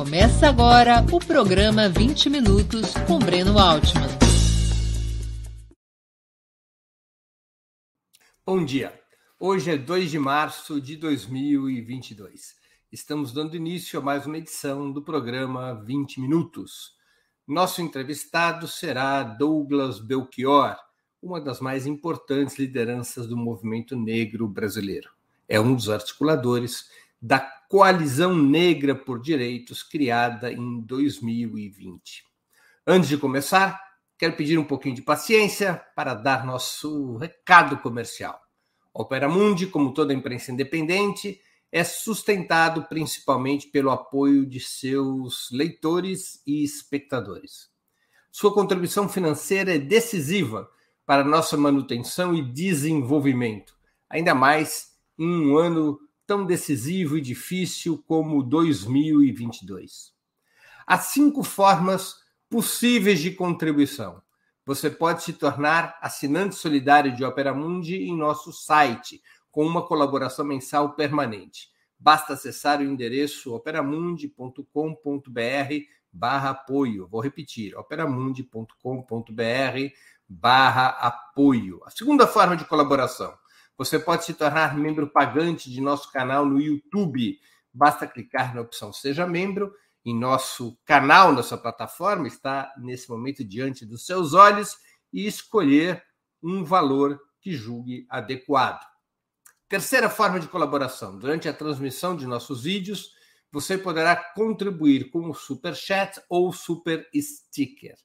Começa agora o programa 20 Minutos com Breno Altman. Bom dia. Hoje é 2 de março de 2022. Estamos dando início a mais uma edição do programa 20 Minutos. Nosso entrevistado será Douglas Belchior, uma das mais importantes lideranças do movimento negro brasileiro. É um dos articuladores da Coalizão Negra por Direitos, criada em 2020. Antes de começar, quero pedir um pouquinho de paciência para dar nosso recado comercial. Opera Mundi, como toda imprensa independente, é sustentado principalmente pelo apoio de seus leitores e espectadores. Sua contribuição financeira é decisiva para nossa manutenção e desenvolvimento, ainda mais em um ano tão decisivo e difícil como 2022. Há cinco formas possíveis de contribuição. Você pode se tornar assinante solidário de Opera Mundi em nosso site, com uma colaboração mensal permanente. Basta acessar o endereço operamundi.com.br barra apoio. Vou repetir, operamundi.com.br barra apoio. A segunda forma de colaboração você pode se tornar membro pagante de nosso canal no YouTube. Basta clicar na opção Seja Membro em nosso canal, nossa plataforma, está nesse momento diante dos seus olhos e escolher um valor que julgue adequado. Terceira forma de colaboração: durante a transmissão de nossos vídeos, você poderá contribuir com o Super Chat ou Super Sticker.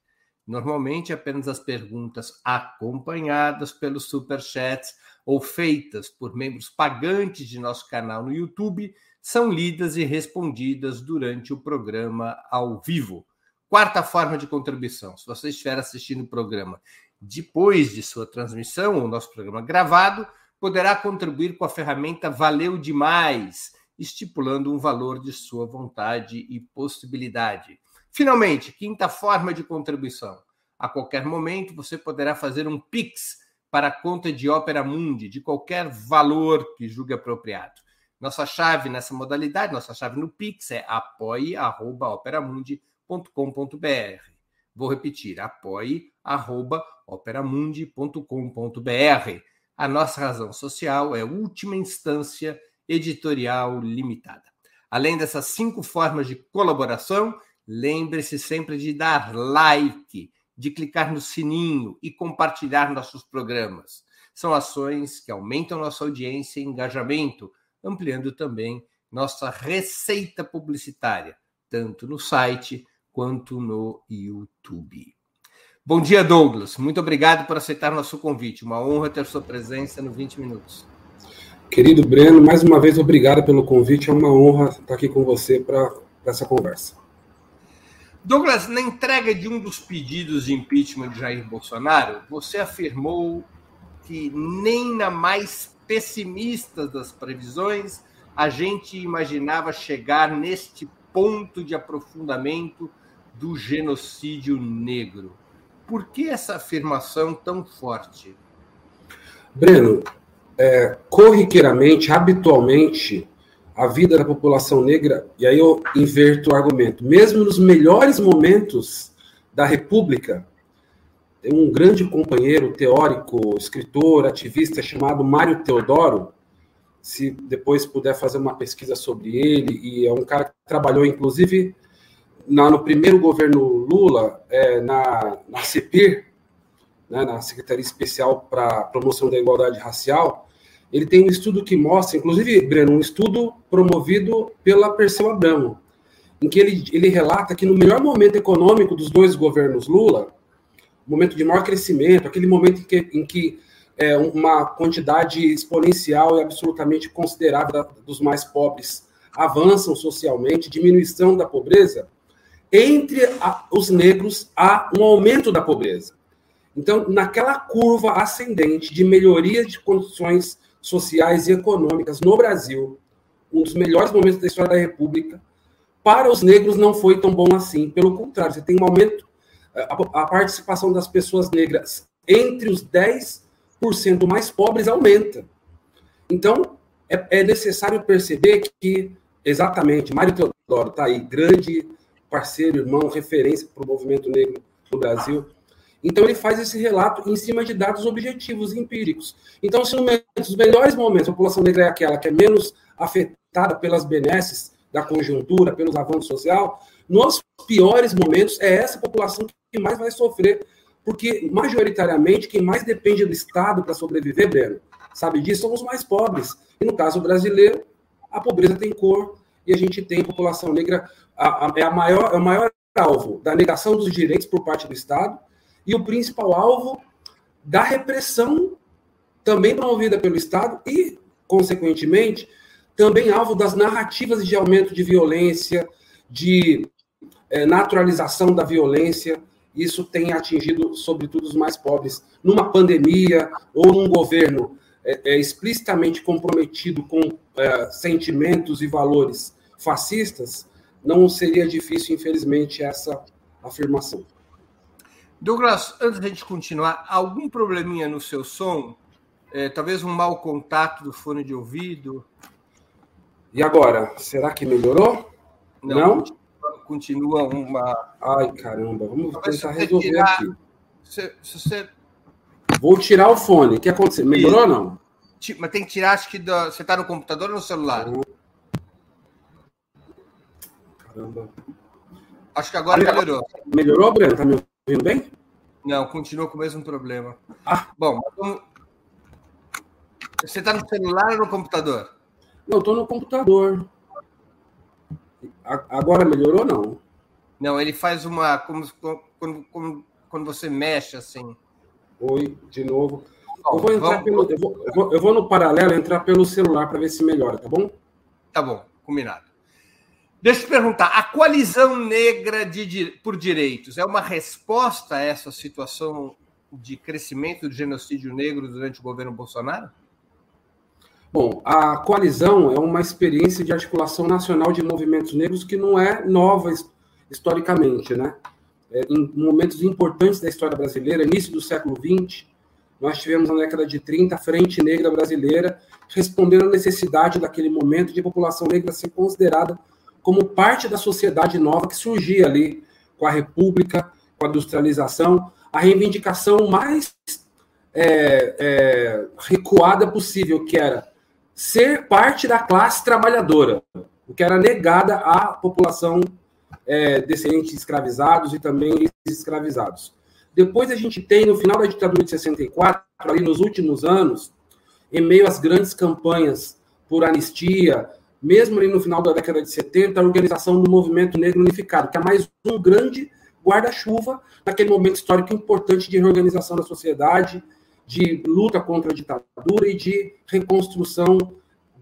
Normalmente, apenas as perguntas acompanhadas pelos Super Chats ou feitas por membros pagantes de nosso canal no YouTube são lidas e respondidas durante o programa ao vivo. Quarta forma de contribuição: se você estiver assistindo o programa depois de sua transmissão, o nosso programa gravado, poderá contribuir com a ferramenta Valeu Demais, estipulando um valor de sua vontade e possibilidade. Finalmente, quinta forma de contribuição. A qualquer momento você poderá fazer um Pix para a conta de Opera Mundi, de qualquer valor que julgue apropriado. Nossa chave nessa modalidade, nossa chave no Pix é apoie.operamundi.com.br. Vou repetir, apoie.operamundi.com.br. A nossa razão social é última instância editorial limitada. Além dessas cinco formas de colaboração, lembre-se sempre de dar like de clicar no sininho e compartilhar nossos programas. São ações que aumentam nossa audiência e engajamento, ampliando também nossa receita publicitária, tanto no site quanto no YouTube. Bom dia, Douglas. Muito obrigado por aceitar nosso convite. Uma honra ter sua presença no 20 Minutos. Querido Breno, mais uma vez obrigado pelo convite. É uma honra estar aqui com você para essa conversa. Douglas, na entrega de um dos pedidos de impeachment de Jair Bolsonaro, você afirmou que nem na mais pessimista das previsões a gente imaginava chegar neste ponto de aprofundamento do genocídio negro. Por que essa afirmação tão forte? Breno, é, corriqueiramente, habitualmente, a vida da população negra, e aí eu inverto o argumento, mesmo nos melhores momentos da República, tem um grande companheiro teórico, escritor, ativista chamado Mário Teodoro, se depois puder fazer uma pesquisa sobre ele, e é um cara que trabalhou, inclusive, na, no primeiro governo Lula, é, na, na CEPIR, né, na Secretaria Especial para Promoção da Igualdade Racial, ele tem um estudo que mostra, inclusive, Breno, um estudo promovido pela Perseu Abramo, em que ele, ele relata que no melhor momento econômico dos dois governos Lula, momento de maior crescimento, aquele momento em que, em que é, uma quantidade exponencial e absolutamente considerável dos mais pobres avançam socialmente, diminuição da pobreza, entre a, os negros há um aumento da pobreza. Então, naquela curva ascendente de melhoria de condições sociais e econômicas no Brasil, um dos melhores momentos da história da República, para os negros não foi tão bom assim. Pelo contrário, você tem um aumento, a, a participação das pessoas negras entre os 10% mais pobres aumenta. Então, é, é necessário perceber que, exatamente, Mário Teodoro está aí, grande parceiro, irmão, referência para o movimento negro no Brasil. Então, ele faz esse relato em cima de dados objetivos, empíricos. Então, se nos melhores momentos a população negra é aquela que é menos afetada pelas benesses da conjuntura, pelos avanços social, nos piores momentos é essa população que mais vai sofrer, porque, majoritariamente, quem mais depende do Estado para sobreviver, Breno, sabe disso, são os mais pobres. E, no caso brasileiro, a pobreza tem cor, e a gente tem população negra, a, a, é, a maior, é o maior alvo da negação dos direitos por parte do Estado e o principal alvo da repressão também promovida pelo Estado e, consequentemente, também alvo das narrativas de aumento de violência, de é, naturalização da violência. Isso tem atingido, sobretudo, os mais pobres. Numa pandemia ou num governo é, é, explicitamente comprometido com é, sentimentos e valores fascistas, não seria difícil, infelizmente, essa afirmação. Douglas, antes de a gente continuar, algum probleminha no seu som? É, talvez um mau contato do fone de ouvido? E agora? Será que melhorou? Não? Não? Continua uma. Ai, caramba, vamos talvez tentar resolver tirar... aqui. Se, se você... Vou tirar o fone. O que aconteceu? Melhorou ou não? Mas tem que tirar, acho que do... você está no computador ou no celular? Caramba. Acho que agora melhorou. Melhorou, Breno? Tá me ouvindo bem? Não, continua com o mesmo problema. Ah. Bom, vamos... você está no celular ou no computador? Não, estou no computador. Agora melhorou não? Não, ele faz uma. Como, quando, como, quando você mexe assim. Oi, de novo. Bom, eu, vou entrar pelo, eu, vou, eu, vou, eu vou no paralelo entrar pelo celular para ver se melhora, tá bom? Tá bom, combinado. Deixa eu te perguntar: a coalizão negra de, por direitos é uma resposta a essa situação de crescimento do genocídio negro durante o governo Bolsonaro? Bom, a coalizão é uma experiência de articulação nacional de movimentos negros que não é nova historicamente, né? É, em momentos importantes da história brasileira, início do século XX, nós tivemos na década de 30 a Frente Negra Brasileira respondendo à necessidade daquele momento de população negra ser considerada como parte da sociedade nova que surgia ali com a República, com a industrialização, a reivindicação mais é, é, recuada possível, que era ser parte da classe trabalhadora, o que era negada à população é, descendentes escravizados e também escravizados. Depois a gente tem, no final da ditadura de 64, ali nos últimos anos, em meio às grandes campanhas por anistia, mesmo ali no final da década de 70, a organização do Movimento Negro Unificado, que é mais um grande guarda-chuva naquele momento histórico importante de reorganização da sociedade, de luta contra a ditadura e de reconstrução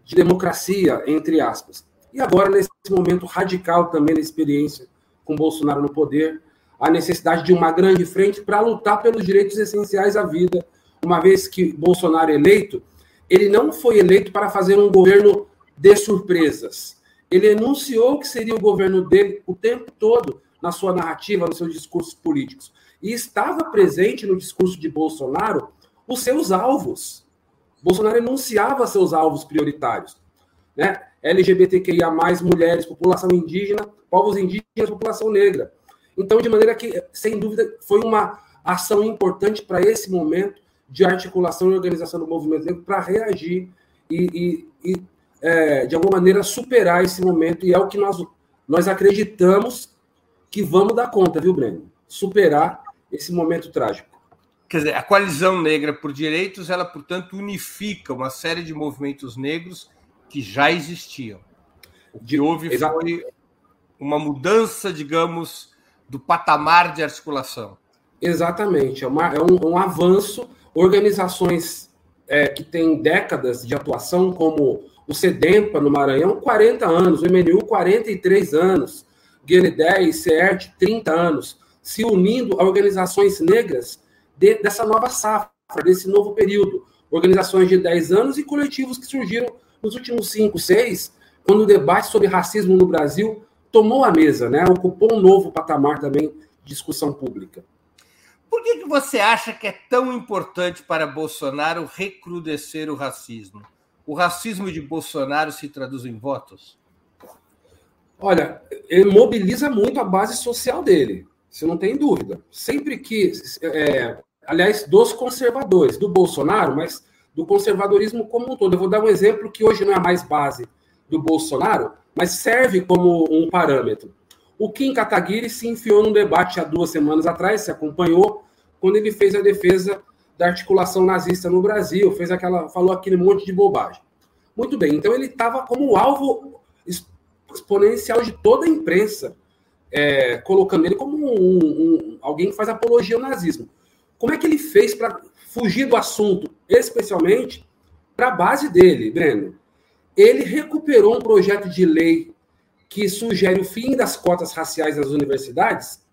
de democracia, entre aspas. E agora, nesse momento radical também da experiência com Bolsonaro no poder, a necessidade de uma grande frente para lutar pelos direitos essenciais à vida, uma vez que Bolsonaro é eleito, ele não foi eleito para fazer um governo de surpresas. Ele enunciou que seria o governo dele o tempo todo na sua narrativa, nos seus discursos políticos. E estava presente no discurso de Bolsonaro os seus alvos. Bolsonaro enunciava seus alvos prioritários. Né? LGBTQIA, mulheres, população indígena, povos indígenas, população negra. Então, de maneira que, sem dúvida, foi uma ação importante para esse momento de articulação e organização do movimento negro para reagir e, e, e é, de alguma maneira, superar esse momento. E é o que nós, nós acreditamos que vamos dar conta, viu, Breno? Superar esse momento trágico. Quer dizer, a coalizão negra por direitos, ela, portanto, unifica uma série de movimentos negros que já existiam. O que houve foi uma mudança, digamos, do patamar de articulação. Exatamente, é, uma, é um, um, avanço. Organizações é, que têm décadas de atuação, como o SEDEMPA no Maranhão, 40 anos, o MNU, 43 anos, GNDE e CERT, 30 anos, se unindo a organizações negras de, dessa nova safra, desse novo período. Organizações de 10 anos e coletivos que surgiram nos últimos 5, 6, quando o debate sobre racismo no Brasil tomou a mesa, né? ocupou um novo patamar também de discussão pública. Por que, que você acha que é tão importante para Bolsonaro recrudescer o racismo? O racismo de Bolsonaro se traduz em votos? Olha, ele mobiliza muito a base social dele, você não tem dúvida. Sempre que, é, aliás, dos conservadores, do Bolsonaro, mas do conservadorismo como um todo. Eu vou dar um exemplo que hoje não é mais base do Bolsonaro, mas serve como um parâmetro. O Kim Kataguiri se enfiou num debate há duas semanas atrás, se acompanhou, quando ele fez a defesa da articulação nazista no Brasil, fez aquela, falou aquele monte de bobagem. Muito bem, então ele estava como alvo exponencial de toda a imprensa, é, colocando ele como um, um, alguém que faz apologia ao nazismo. Como é que ele fez para fugir do assunto, especialmente para a base dele, Breno? Ele recuperou um projeto de lei que sugere o fim das cotas raciais nas universidades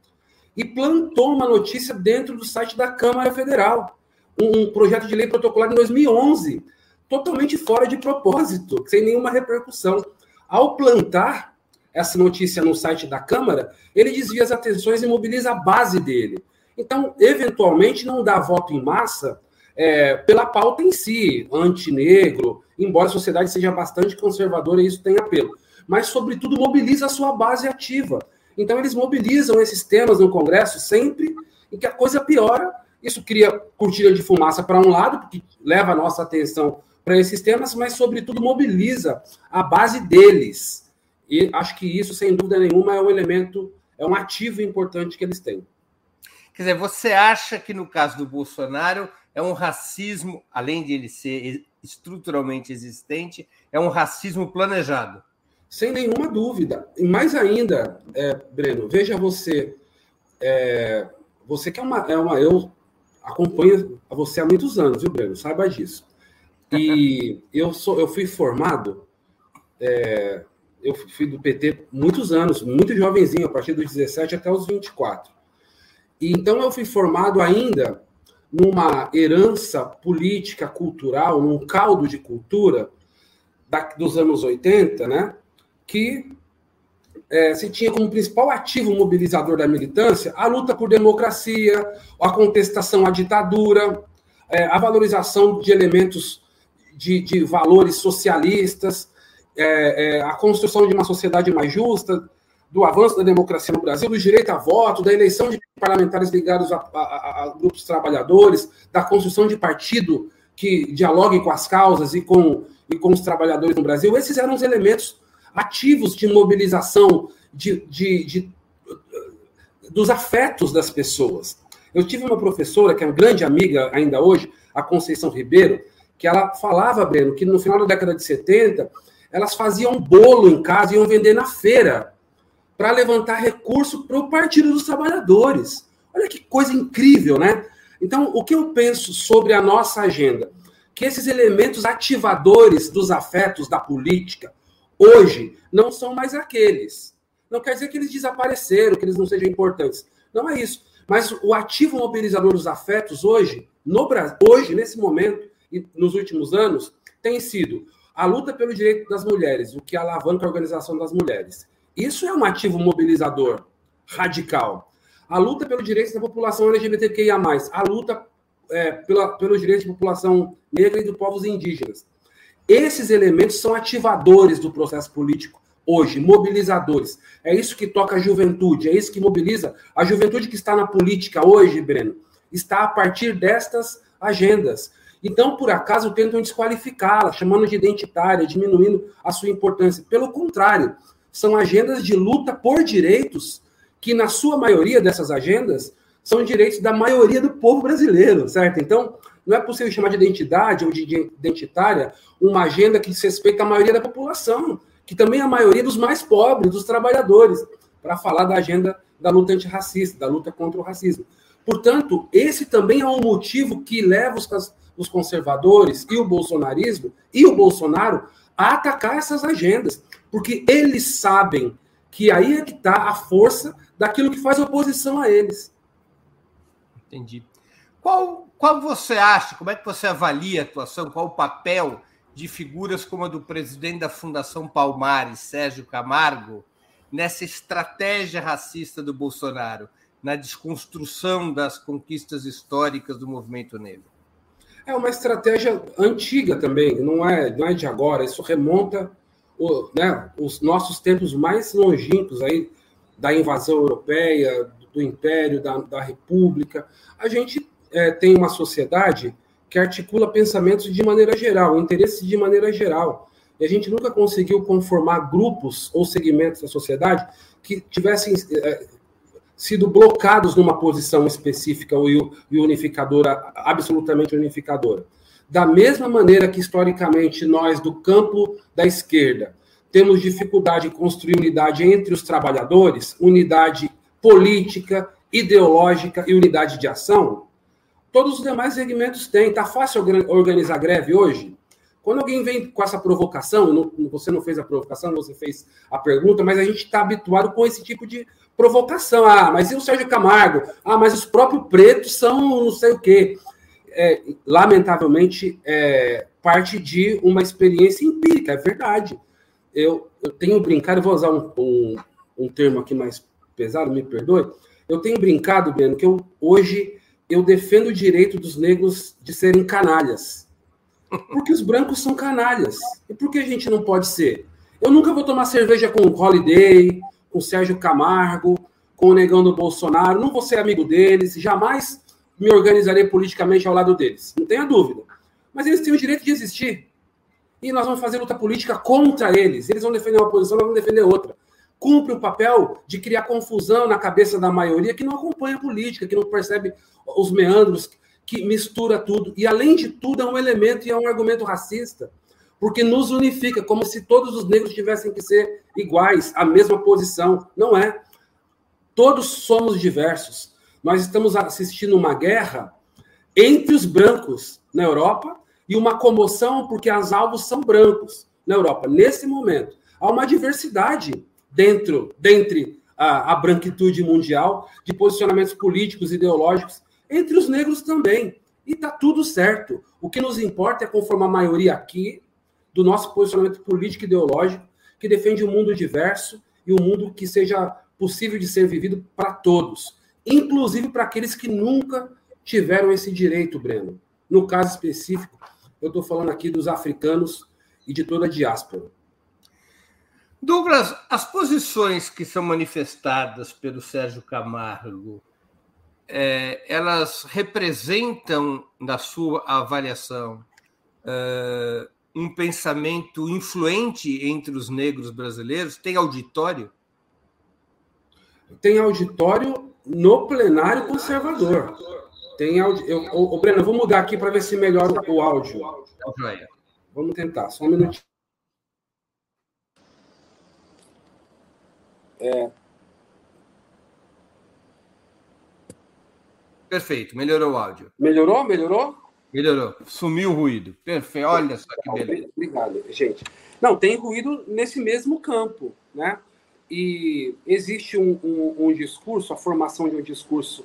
e plantou uma notícia dentro do site da Câmara Federal. Um, projeto de lei protocolado em 2011, totalmente fora de propósito, sem nenhuma repercussão. Ao plantar essa notícia no site da Câmara, ele desvia as atenções e mobiliza a base dele. Então, eventualmente, não dá voto em massa é, pela pauta em si, anti-negro, embora a sociedade seja bastante conservadora e isso tem apelo. Mas, sobretudo, mobiliza a sua base ativa. Então, eles mobilizam esses temas no Congresso sempre em que a coisa piora. Isso cria cortina de fumaça para um lado, porque leva a nossa atenção para esses temas, mas, sobretudo, mobiliza a base deles. E acho que isso, sem dúvida nenhuma, é um elemento, é um ativo importante que eles têm. Quer dizer, você acha que no caso do Bolsonaro é um racismo, além de ele ser estruturalmente existente, é um racismo planejado? Sem nenhuma dúvida. E mais ainda, é, Breno, veja você, é, você que é uma, é uma. Eu acompanho você há muitos anos, viu, Breno? Saiba disso. E eu, sou, eu fui formado, é, eu fui do PT muitos anos, muito jovenzinho, a partir dos 17 até os 24. E, então eu fui formado ainda numa herança política, cultural, num caldo de cultura da, dos anos 80, né, que é, se tinha como principal ativo mobilizador da militância a luta por democracia, a contestação à ditadura, é, a valorização de elementos de, de valores socialistas, é, é, a construção de uma sociedade mais justa, do avanço da democracia no Brasil, do direito a voto, da eleição de parlamentares ligados a, a, a, grupos trabalhadores, da construção de partido que dialogue com as causas e com, e com os trabalhadores no Brasil. Esses eram os elementos ativos de mobilização de, de, de dos afetos das pessoas. Eu tive uma professora, que é uma grande amiga ainda hoje, a Conceição Ribeiro, que ela falava, Breno, que no final da década de 70, elas faziam bolo em casa e iam vender na feira para levantar recurso para o Partido dos Trabalhadores. Olha que coisa incrível, né? Então, o que eu penso sobre a nossa agenda? Que esses elementos ativadores dos afetos da política, hoje, não são mais aqueles. Não quer dizer que eles desapareceram, que eles não sejam importantes. Não é isso. Mas o ativo mobilizador dos afetos hoje, no Brasil, hoje, nesse momento, e nos últimos anos tem sido a luta pelo direito das mulheres, o que alavanca a organização das mulheres. Isso é um ativo mobilizador radical. A luta pelo direito da população LGBTQIA, a luta é, pela, pelos direitos da população negra e dos povos indígenas. Esses elementos são ativadores do processo político hoje, mobilizadores. É isso que toca a juventude, é isso que mobiliza. A juventude que está na política hoje, Breno, está a partir destas agendas. Então, por acaso, tentam desqualificá-la, chamando de identitária, diminuindo a sua importância. Pelo contrário, são agendas de luta por direitos, que na sua maioria dessas agendas são direitos da maioria do povo brasileiro, certo? Então, não é possível chamar de identidade ou de identitária uma agenda que respeita a maioria da população, que também é a maioria dos mais pobres, dos trabalhadores, para falar da agenda da luta antirracista, da luta contra o racismo. Portanto, esse também é um motivo que leva os os conservadores e o bolsonarismo e o Bolsonaro a atacar essas agendas, porque eles sabem que aí é que está a força daquilo que faz oposição a eles. Entendi. Qual, qual você acha, como é que você avalia a atuação, qual o papel de figuras como a do presidente da Fundação Palmares, Sérgio Camargo, nessa estratégia racista do Bolsonaro, na desconstrução das conquistas históricas do movimento negro? É uma estratégia antiga também, não é, não é de agora, isso remonta o, né, os nossos tempos mais longínquos aí da invasão europeia, do Império, da, da República, a gente é, tem uma sociedade que articula pensamentos de maneira geral, interesses de maneira geral. E a gente nunca conseguiu conformar grupos ou segmentos da sociedade que tivessem é, sido blocados numa posição específica e unificadora, absolutamente unificadora. Da mesma maneira que, historicamente, nós, do campo da esquerda, temos dificuldade em construir unidade entre os trabalhadores, unidade política, ideológica e unidade de ação, todos os demais segmentos têm. Está fácil organizar greve hoje? Quando alguém vem com essa provocação, você não fez a provocação, você fez a pergunta, mas a gente está habituado com esse tipo de provocação. Ah, mas e o Sérgio Camargo? Ah, mas os próprios pretos são não sei o quê. É, lamentavelmente, é parte de uma experiência empírica, é verdade. Eu, eu tenho brincado, vou usar um, um, um termo aqui mais pesado, me perdoe. Eu tenho brincado, Breno, que eu, hoje eu defendo o direito dos negros de serem canalhas. Porque os brancos são canalhas. E por que a gente não pode ser? Eu nunca vou tomar cerveja com o Holiday, com o Sérgio Camargo, com o negão do Bolsonaro. Não vou ser amigo deles. Jamais me organizarei politicamente ao lado deles. Não tenha dúvida. Mas eles têm o direito de existir. E nós vamos fazer luta política contra eles. Eles vão defender uma posição, nós vamos defender outra. Cumpre o papel de criar confusão na cabeça da maioria que não acompanha a política, que não percebe os meandros que mistura tudo. E, além de tudo, é um elemento e é um argumento racista, porque nos unifica, como se todos os negros tivessem que ser iguais, a mesma posição. Não é. Todos somos diversos. Nós estamos assistindo uma guerra entre os brancos na Europa e uma comoção porque as alvos são brancos na Europa. Nesse momento, há uma diversidade dentro, dentre a, a branquitude mundial de posicionamentos políticos, ideológicos entre os negros também. E está tudo certo. O que nos importa é conformar a maioria aqui do nosso posicionamento político e ideológico, que defende um mundo diverso e um mundo que seja possível de ser vivido para todos, inclusive para aqueles que nunca tiveram esse direito, Breno. No caso específico, eu estou falando aqui dos africanos e de toda a diáspora. Douglas, as posições que são manifestadas pelo Sérgio Camargo é, elas representam, na sua avaliação, é, um pensamento influente entre os negros brasileiros? Tem auditório? Tem auditório no plenário conservador. Tem audi... eu, ô, ô, Breno, eu vou mudar aqui para ver se melhora o áudio. Vamos tentar, só um minutinho. É, Perfeito, melhorou o áudio. Melhorou? Melhorou? Melhorou. Sumiu o ruído. Perfeito. Olha só que beleza. Obrigado, gente. Não, tem ruído nesse mesmo campo, né? E existe um, um, um discurso, a formação de um discurso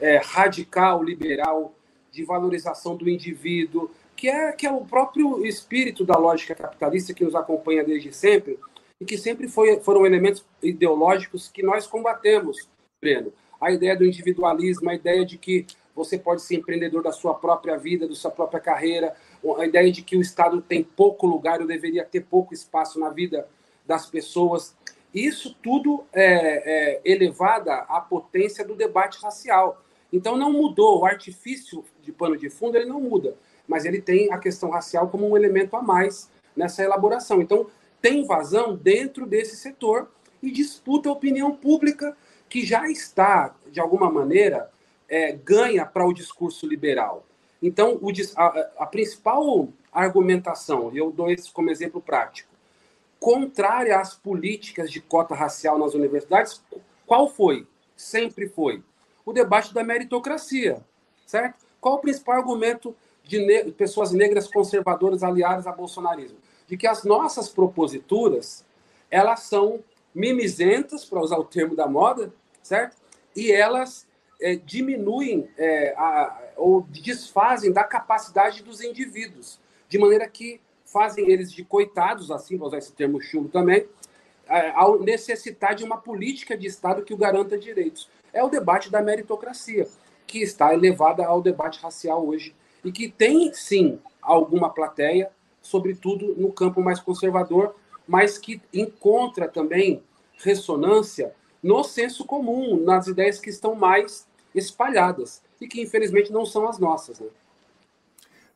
é, radical, liberal, de valorização do indivíduo, que é, que é o próprio espírito da lógica capitalista que nos acompanha desde sempre e que sempre foi, foram elementos ideológicos que nós combatemos, Breno a ideia do individualismo, a ideia de que você pode ser empreendedor da sua própria vida, da sua própria carreira, a ideia de que o Estado tem pouco lugar, ou deveria ter pouco espaço na vida das pessoas. Isso tudo é, é elevada à potência do debate racial. Então não mudou, o artifício de pano de fundo ele não muda, mas ele tem a questão racial como um elemento a mais nessa elaboração. Então tem vazão dentro desse setor e disputa a opinião pública que já está, de alguma maneira, é, ganha para o discurso liberal. Então, o, a, a, principal argumentação, e eu dou isso como exemplo prático, contrária às políticas de cota racial nas universidades, qual foi? Sempre foi o debate da meritocracia, certo? Qual o principal argumento de ne pessoas negras conservadoras aliadas ao bolsonarismo? De que as nossas proposituras, elas são mimizentas, para usar o termo da moda, certo? E elas é, diminuem é, a, ou desfazem da capacidade dos indivíduos, de maneira que fazem eles de coitados, assim, vou usar esse termo chulo também, é, ao necessitar de uma política de Estado que o garanta direitos. É o debate da meritocracia, que está elevada ao debate racial hoje, e que tem, sim, alguma plateia, sobretudo no campo mais conservador, mas que encontra também ressonância no senso comum, nas ideias que estão mais espalhadas e que infelizmente não são as nossas. Né?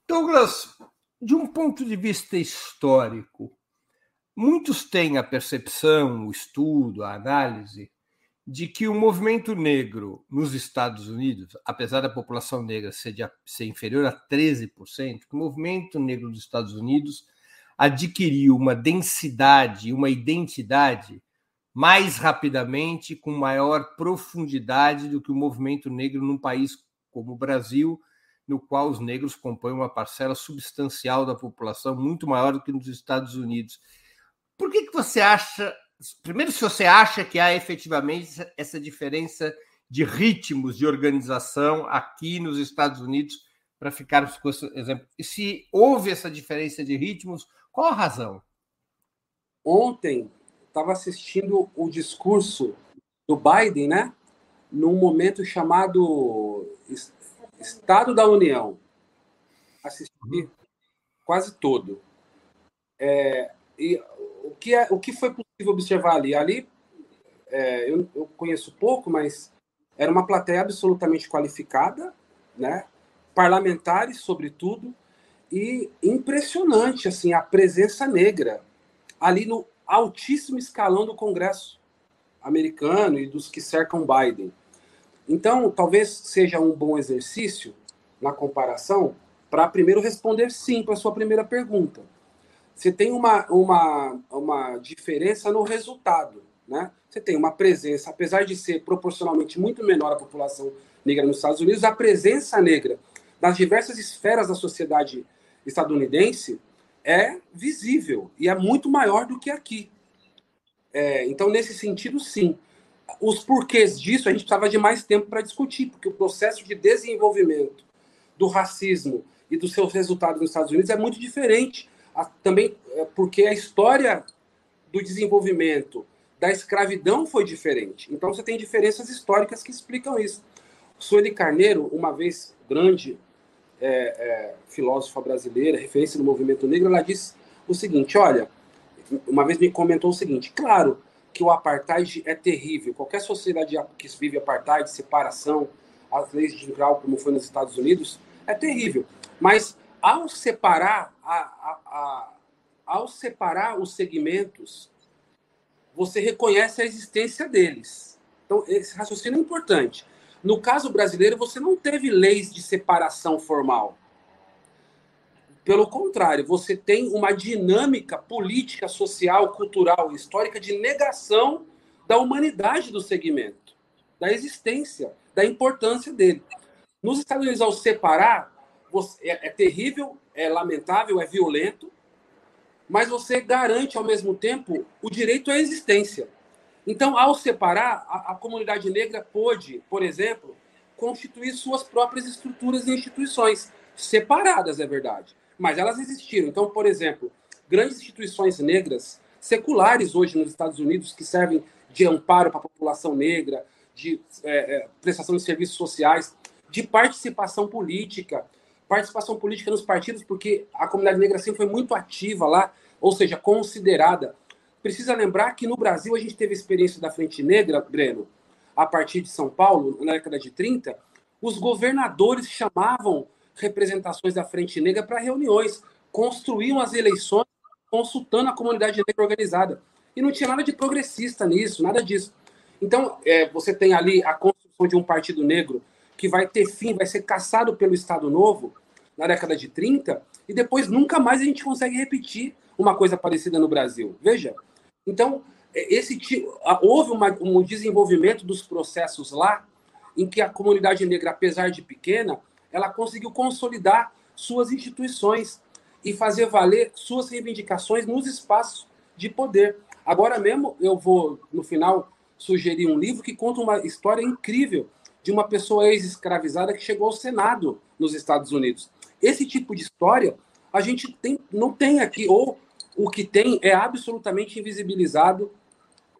Douglas, de um ponto de vista histórico, muitos têm a percepção, o estudo, a análise de que o movimento negro nos Estados Unidos, apesar da população negra ser, de, ser inferior a 13%, o movimento negro dos Estados Unidos adquiriu uma densidade, uma identidade mais rapidamente, com maior profundidade do que o movimento negro num país como o Brasil, no qual os negros compõem uma parcela substancial da população, muito maior do que nos Estados Unidos. Por que, que você acha primeiro, se você acha que há efetivamente essa diferença de ritmos de organização aqui nos Estados Unidos, para ficar com esse exemplo. E se houve essa diferença de ritmos, qual a razão? Ontem, estava assistindo o discurso do Biden, né? Num momento chamado Estado da União. Assisti uhum. quase todo. É, e o que, é, o que foi possível observar ali? Ali, é, eu, eu conheço pouco, mas era uma plateia absolutamente qualificada, né? parlamentares, sobretudo, e impressionante assim a presença negra ali no altíssimo escalão do Congresso americano e dos que cercam Biden. Então, talvez seja um bom exercício na comparação para primeiro responder sim para a sua primeira pergunta você tem uma, uma, uma diferença no resultado. Né? Você tem uma presença, apesar de ser proporcionalmente muito menor a população negra nos Estados Unidos, a presença negra nas diversas esferas da sociedade estadunidense é visível e é muito maior do que aqui. É, então, nesse sentido, sim. Os porquês disso a gente precisava de mais tempo para discutir, porque o processo de desenvolvimento do racismo e dos seus resultados nos Estados Unidos é muito diferente a, também é, porque a história do desenvolvimento da escravidão foi diferente. Então você tem diferenças históricas que explicam isso. Sueli Carneiro, uma vez grande é, é, filósofa brasileira, referência no movimento negro, ela disse o seguinte: olha, uma vez me comentou o seguinte: claro que o apartheid é terrível. Qualquer sociedade que vive apartheid, separação, as leis de Grau, como foi nos Estados Unidos, é terrível. Mas ao separar, a, a, a, ao separar os segmentos, você reconhece a existência deles. Então, esse raciocínio é importante. No caso brasileiro, você não teve leis de separação formal. Pelo contrário, você tem uma dinâmica política, social, cultural histórica de negação da humanidade do segmento, da existência, da importância dele. Nos Estados Unidos, ao separar, você, é, é terrível, é lamentável, é violento, mas você garante ao mesmo tempo o direito à existência. Então, ao separar, a, a, comunidade negra pôde, por exemplo, constituir suas próprias estruturas e instituições, separadas, é verdade, mas elas existiram. Então, por exemplo, grandes instituições negras, seculares hoje nos Estados Unidos, que servem de amparo para a população negra, de é, é, prestação de serviços sociais, de participação política, participação política nos partidos, porque a comunidade negra sempre foi muito ativa lá, ou seja, considerada. Precisa lembrar que no Brasil a gente teve experiência da Frente Negra, Breno, a partir de São Paulo, na década de 30, os governadores chamavam representações da Frente Negra para reuniões, construíam as eleições consultando a comunidade negra organizada. E não tinha nada de progressista nisso, nada disso. Então, é, você tem ali a construção de um partido negro que vai ter fim, vai ser caçado pelo Estado Novo na década de 30, e depois nunca mais a gente consegue repetir uma coisa parecida no Brasil. Veja. Então, é, esse houve uma, um desenvolvimento dos processos lá, em que a comunidade negra, apesar de pequena, ela conseguiu consolidar suas instituições e fazer valer suas reivindicações nos espaços de poder. Agora mesmo, eu vou, no final, sugerir um livro que conta uma história incrível de uma pessoa ex-escravizada que chegou ao Senado nos Estados Unidos. Esse tipo de história a gente tem, não tem aqui, ou o que tem é absolutamente invisibilizado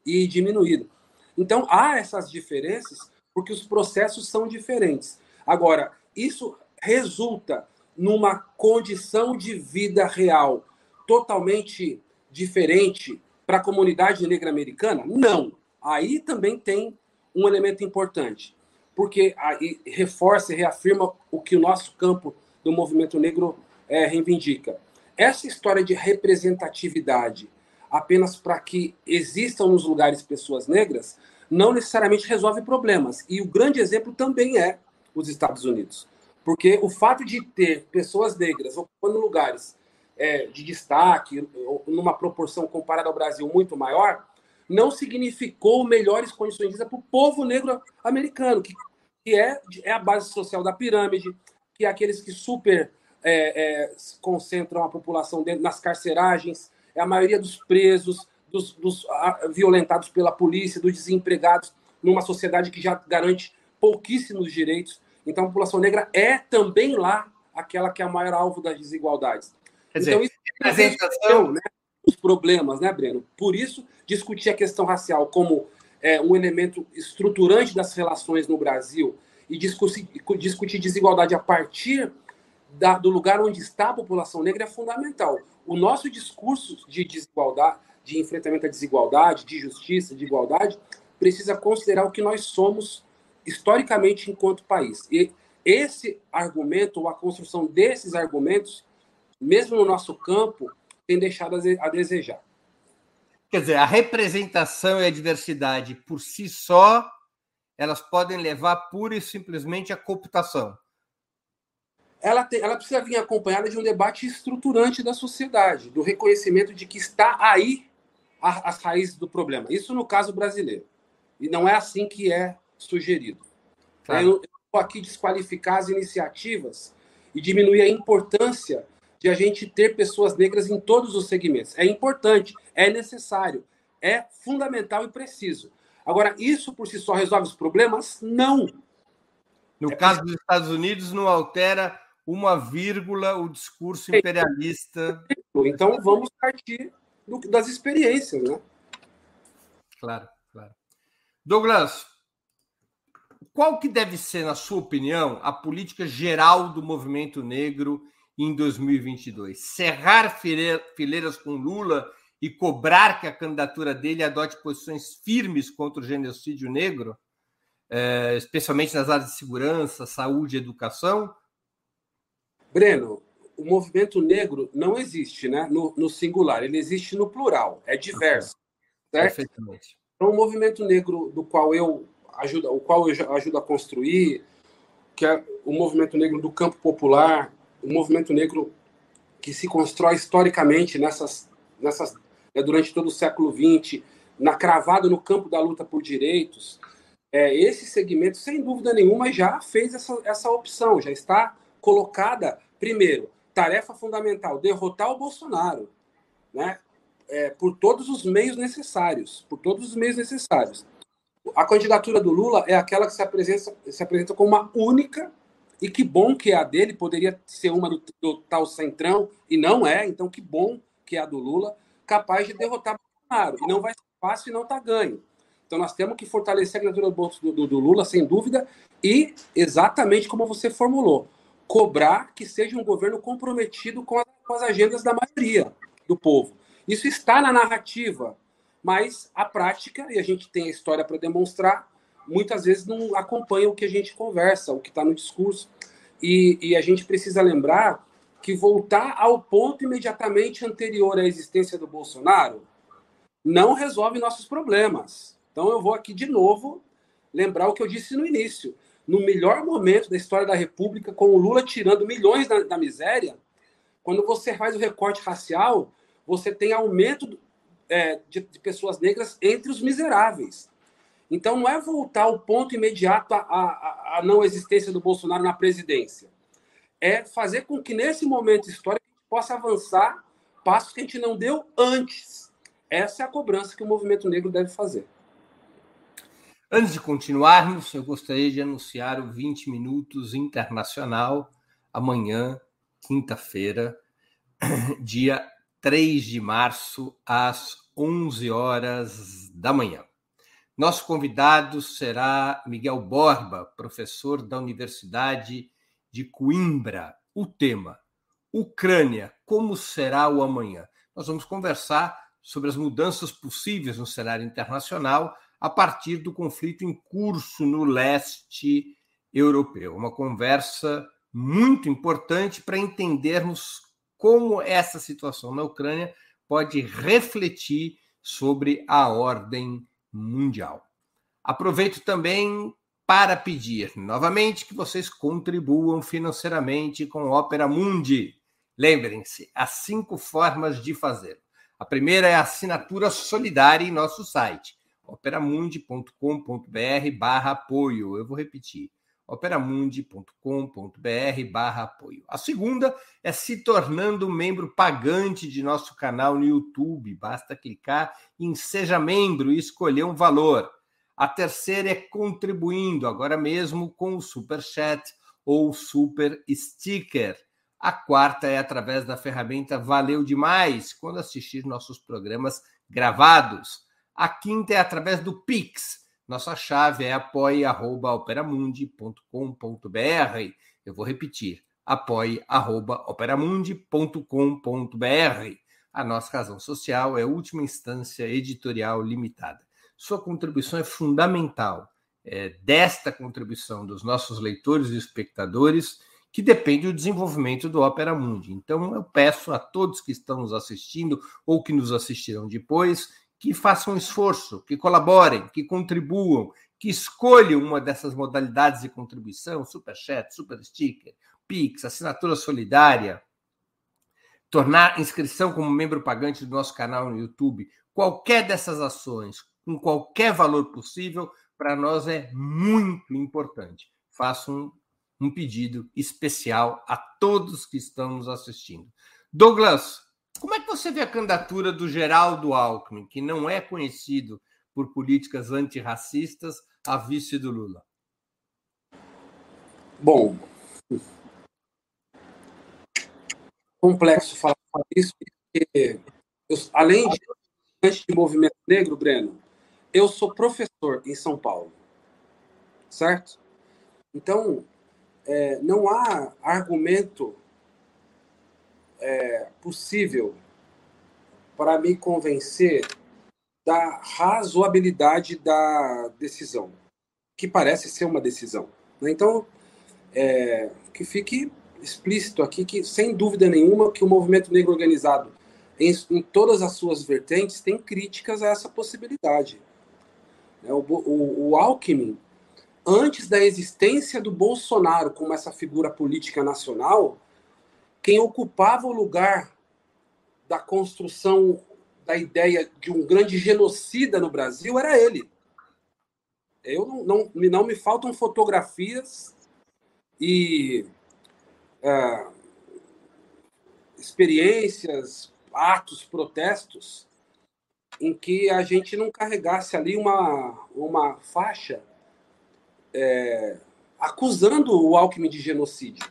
e diminuído. Então, há essas diferenças porque os processos são diferentes. Agora, isso resulta numa condição de vida real totalmente diferente para a comunidade negra americana? Não. Aí também tem um elemento importante, porque aí reforça e reafirma o que o nosso campo do movimento negro é, reivindica. Essa história de representatividade apenas para que existam nos lugares pessoas negras não necessariamente resolve problemas. E o grande exemplo também é os Estados Unidos. Porque o fato de ter pessoas negras ocupando lugares é, de destaque, numa proporção comparada ao Brasil muito maior, não significou melhores condições de vida para o povo negro americano, que, que é, é a base social da pirâmide, que é aqueles que super é, é, concentram a população dentro, nas carceragens, é a maioria dos presos, dos, dos violentados pela polícia, dos desempregados, numa sociedade que já garante pouquíssimos direitos. Então, a população negra é também lá aquela que é a maior alvo das desigualdades. Quer então, dizer, isso representação, né, os problemas, né, Breno? Por isso, discutir a questão racial como é, um elemento estruturante das relações no Brasil e discutir, discutir desigualdade a partir da, do lugar onde está a população negra é fundamental. O nosso discurso de desigualdade, de enfrentamento à desigualdade, de justiça, de igualdade, precisa considerar o que nós somos historicamente enquanto país. E esse argumento, ou a construção desses argumentos, mesmo no nosso campo, tem deixado a desejar. Quer dizer, a representação e a diversidade por si só, elas podem levar pura e simplesmente à cooptação ela, tem, ela precisa vir acompanhada de um debate estruturante da sociedade, do reconhecimento de que está aí a, as raízes do problema. Isso no caso brasileiro. E não é assim que é sugerido. Claro. Eu vou aqui desqualificar as iniciativas e diminuir a importância de a gente ter pessoas negras em todos os segmentos. É importante, é necessário, é fundamental e preciso. Agora, isso por si só resolve os problemas? Não. No é caso dos Estados Unidos, não altera uma vírgula o discurso imperialista. Então vamos partir do, das experiências, né? Claro, claro. Douglas, qual que deve ser, na sua opinião, a política geral do movimento negro em 2022? Cerrar fileiras com Lula e cobrar que a candidatura dele adote posições firmes contra o genocídio negro, eh, especialmente nas áreas de segurança, saúde e educação? Breno, o movimento negro não existe né, no, no singular, ele existe no plural, é diverso. Certo? Perfeitamente. Então, o movimento negro do qual eu ajudo, o qual eu ajudo a construir, que é o movimento negro do campo popular, o movimento negro que se constrói historicamente nessas, nessas né, durante todo o século XX, na cravado no campo da luta por direitos, é, esse segmento, sem dúvida nenhuma, já fez essa, essa opção, já está colocada, primeiro, tarefa fundamental, derrotar o Bolsonaro, né? É, por todos os meios necessários, por todos os meios necessários. A candidatura do Lula é aquela que se apresenta, se apresenta como uma única, e que bom que é a dele, poderia ser uma do, do tal Centrão, e não é, então que bom que é a do Lula, capaz de derrotar Bolsonaro. E não vai ser fácil e não está ganho. Então nós temos que fortalecer a candidatura do, do, do Lula, sem dúvida, e exatamente como você formulou cobrar que seja um governo comprometido com, a, com as agendas da maioria do povo. Isso está na narrativa, mas a prática, e a gente tem a história para demonstrar, muitas vezes não acompanha o que a gente conversa, o que está no discurso. E, e, a gente precisa lembrar que voltar ao ponto imediatamente anterior à existência do Bolsonaro não resolve nossos problemas. Então eu vou aqui de novo lembrar o que eu disse no início no melhor momento da história da República, com o Lula tirando milhões da, da miséria, quando você faz o recorte racial, você tem aumento é, de, de, pessoas negras entre os miseráveis. Então, não é voltar ao ponto imediato à, não existência do Bolsonaro na presidência. É fazer com que, nesse momento histórico, a gente possa avançar passos que a gente não deu antes. Essa é a cobrança que o movimento negro deve fazer. Antes de continuarmos, eu gostaria de anunciar o 20 Minutos Internacional, amanhã, quinta-feira, dia 3 de março, às 11 horas da manhã. Nosso convidado será Miguel Borba, professor da Universidade de Coimbra. O tema: Ucrânia, como será o amanhã? nós vamos conversar sobre as mudanças possíveis no cenário internacional a partir do conflito em curso no leste europeu. Uma conversa muito importante para entendermos como essa situação na Ucrânia pode refletir sobre a ordem mundial. Aproveito também para pedir novamente que vocês contribuam financeiramente com Opera Mundi. Lembrem-se, há cinco formas de fazer. A primeira é a assinatura solidária em nosso site, operamundi.com.br barra apoio. Eu vou repetir, operamundi.com.br barra apoio. A segunda é se tornando membro pagante de nosso canal no YouTube. Basta clicar em Seja Membro e escolher um valor. A terceira é contribuindo agora mesmo com o Super Chat ou Super Sticker. A quarta é através da ferramenta Valeu Demais, quando assistir nossos programas gravados. A quinta é através do Pix. Nossa chave é apoie.operamundi.com.br. Eu vou repetir: apoie.operamundi.com.br. A nossa razão social é última instância editorial limitada. Sua contribuição é fundamental. É, desta contribuição dos nossos leitores e espectadores que depende do desenvolvimento do Opera Mundi. Então, eu peço a todos que estão nos assistindo ou que nos assistirão depois que façam um esforço, que colaborem, que contribuam, que escolham uma dessas modalidades de contribuição, Superchat, Super Sticker, Pix, assinatura solidária, tornar inscrição como membro pagante do nosso canal no YouTube, qualquer dessas ações, com qualquer valor possível, para nós é muito importante. Façam um pedido especial a todos que estão nos assistindo. Douglas, como é que você vê a candidatura do Geraldo Alckmin, que não é conhecido por políticas antirracistas, a vice do Lula? Bom, complexo falar isso, porque eu, além de de movimento negro, Breno, eu sou professor em São Paulo, certo? Então, é, não há argumento é, possível para me convencer da razoabilidade da decisão, que parece ser uma decisão. Né? Então, é, que fique explícito aqui que, sem dúvida nenhuma, que o movimento negro organizado, em, em todas as suas vertentes, tem críticas a essa possibilidade. É, o, o, o Alckmin antes da existência do Bolsonaro como essa figura política nacional, quem ocupava o lugar da construção da ideia de um grande genocida no Brasil era ele. Eu não, não, não me faltam fotografias e é, experiências, atos, protestos em que a gente não carregasse ali uma, uma faixa é, acusando o Alckmin de genocídio,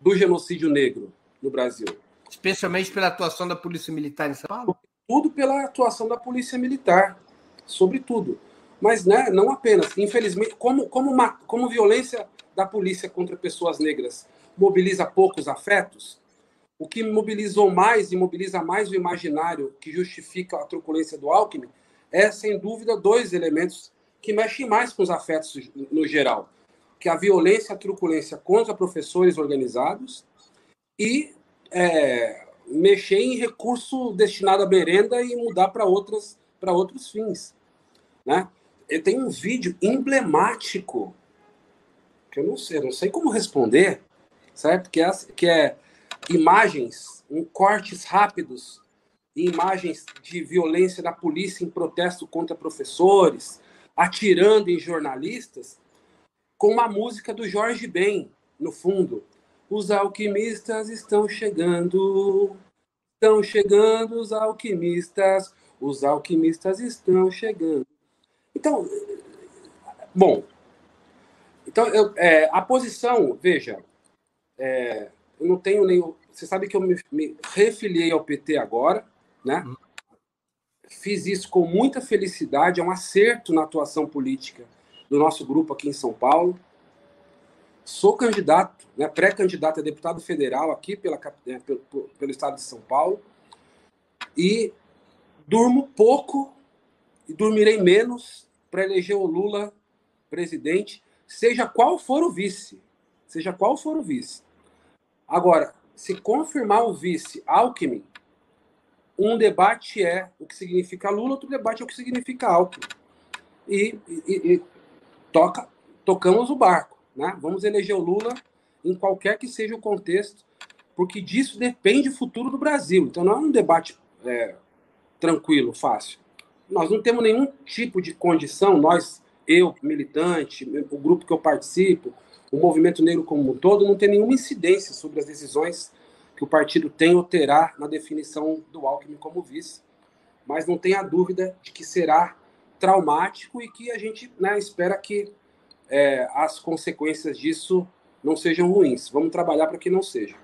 do genocídio negro no Brasil. Especialmente pela atuação da Polícia Militar em São Paulo? Tudo pela atuação da Polícia Militar, sobretudo. Mas né, não apenas. Infelizmente, como, como, uma, como violência da polícia contra pessoas negras mobiliza poucos afetos, o que mobilizou mais e mobiliza mais o imaginário que justifica a truculência do Alckmin é, sem dúvida, dois elementos que mexem mais com os afetos no geral, que é a violência, a truculência contra professores organizados e é, mexer em recurso destinado à merenda e mudar para outras para outros fins, né? Eu tenho um vídeo emblemático que eu não sei, não sei como responder, certo? Que é, que é imagens, um, cortes rápidos, imagens de violência da polícia em protesto contra professores, atirando em jornalistas, com uma música do Jorge Ben no fundo. Os alquimistas estão chegando, estão chegando os alquimistas, os alquimistas estão chegando. Então, bom, então eu, é, a posição, veja, é, eu não tenho nem. Você sabe que eu me, me refiliei ao PT agora, né? Hum. Fiz isso com muita felicidade, é um acerto na atuação política do nosso grupo aqui em São Paulo. Sou candidato, né, pré-candidato a deputado federal aqui pela, né, pelo, pelo estado de São Paulo. e durmo pouco e dormirei menos para eleger o Lula presidente, seja qual for o vice. Seja qual for o vice. Agora, se confirmar o vice Alckmin, um debate é o que significa Lula, outro debate é o que significa Alckmin. E, e, e toca, tocamos o barco. Né? Vamos eleger o Lula em qualquer que seja o contexto, porque disso depende o futuro do Brasil. Então não é um debate é, tranquilo, fácil. Nós não temos nenhum tipo de condição, nós, eu, militante, o grupo que eu participo, o movimento negro como um todo, não tem nenhuma incidência sobre as decisões que o partido tem ou terá na definição do Alckmin como vice. Mas não tenha dúvida de que será traumático e que a gente né, espera que é, as consequências disso não sejam ruins. Vamos trabalhar para que não seja.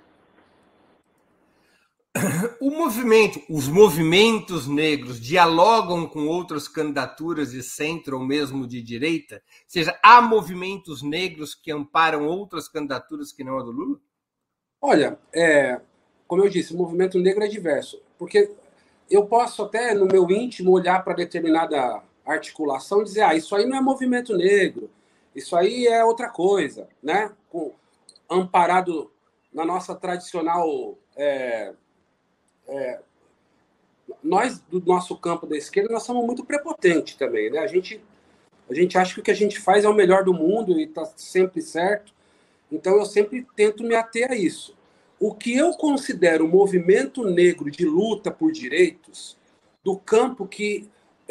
O movimento, os movimentos negros dialogam com outras candidaturas de centro ou mesmo de direita? Ou seja, há movimentos negros que amparam outras candidaturas que não a do Lula? Olha, é, como eu disse, o movimento negro é diverso, porque eu posso até no meu íntimo olhar para determinada articulação e dizer, ah, isso aí não é movimento negro, isso aí é outra coisa, né? Com, amparado na nossa tradicional é, é, nós, do nosso campo da esquerda, nós somos muito prepotentes também, né? A gente, a gente acha que o que a gente faz é o melhor do mundo e está sempre certo. Então, eu sempre tento me ater a isso. O que eu considero o movimento negro de luta por direitos, do campo que,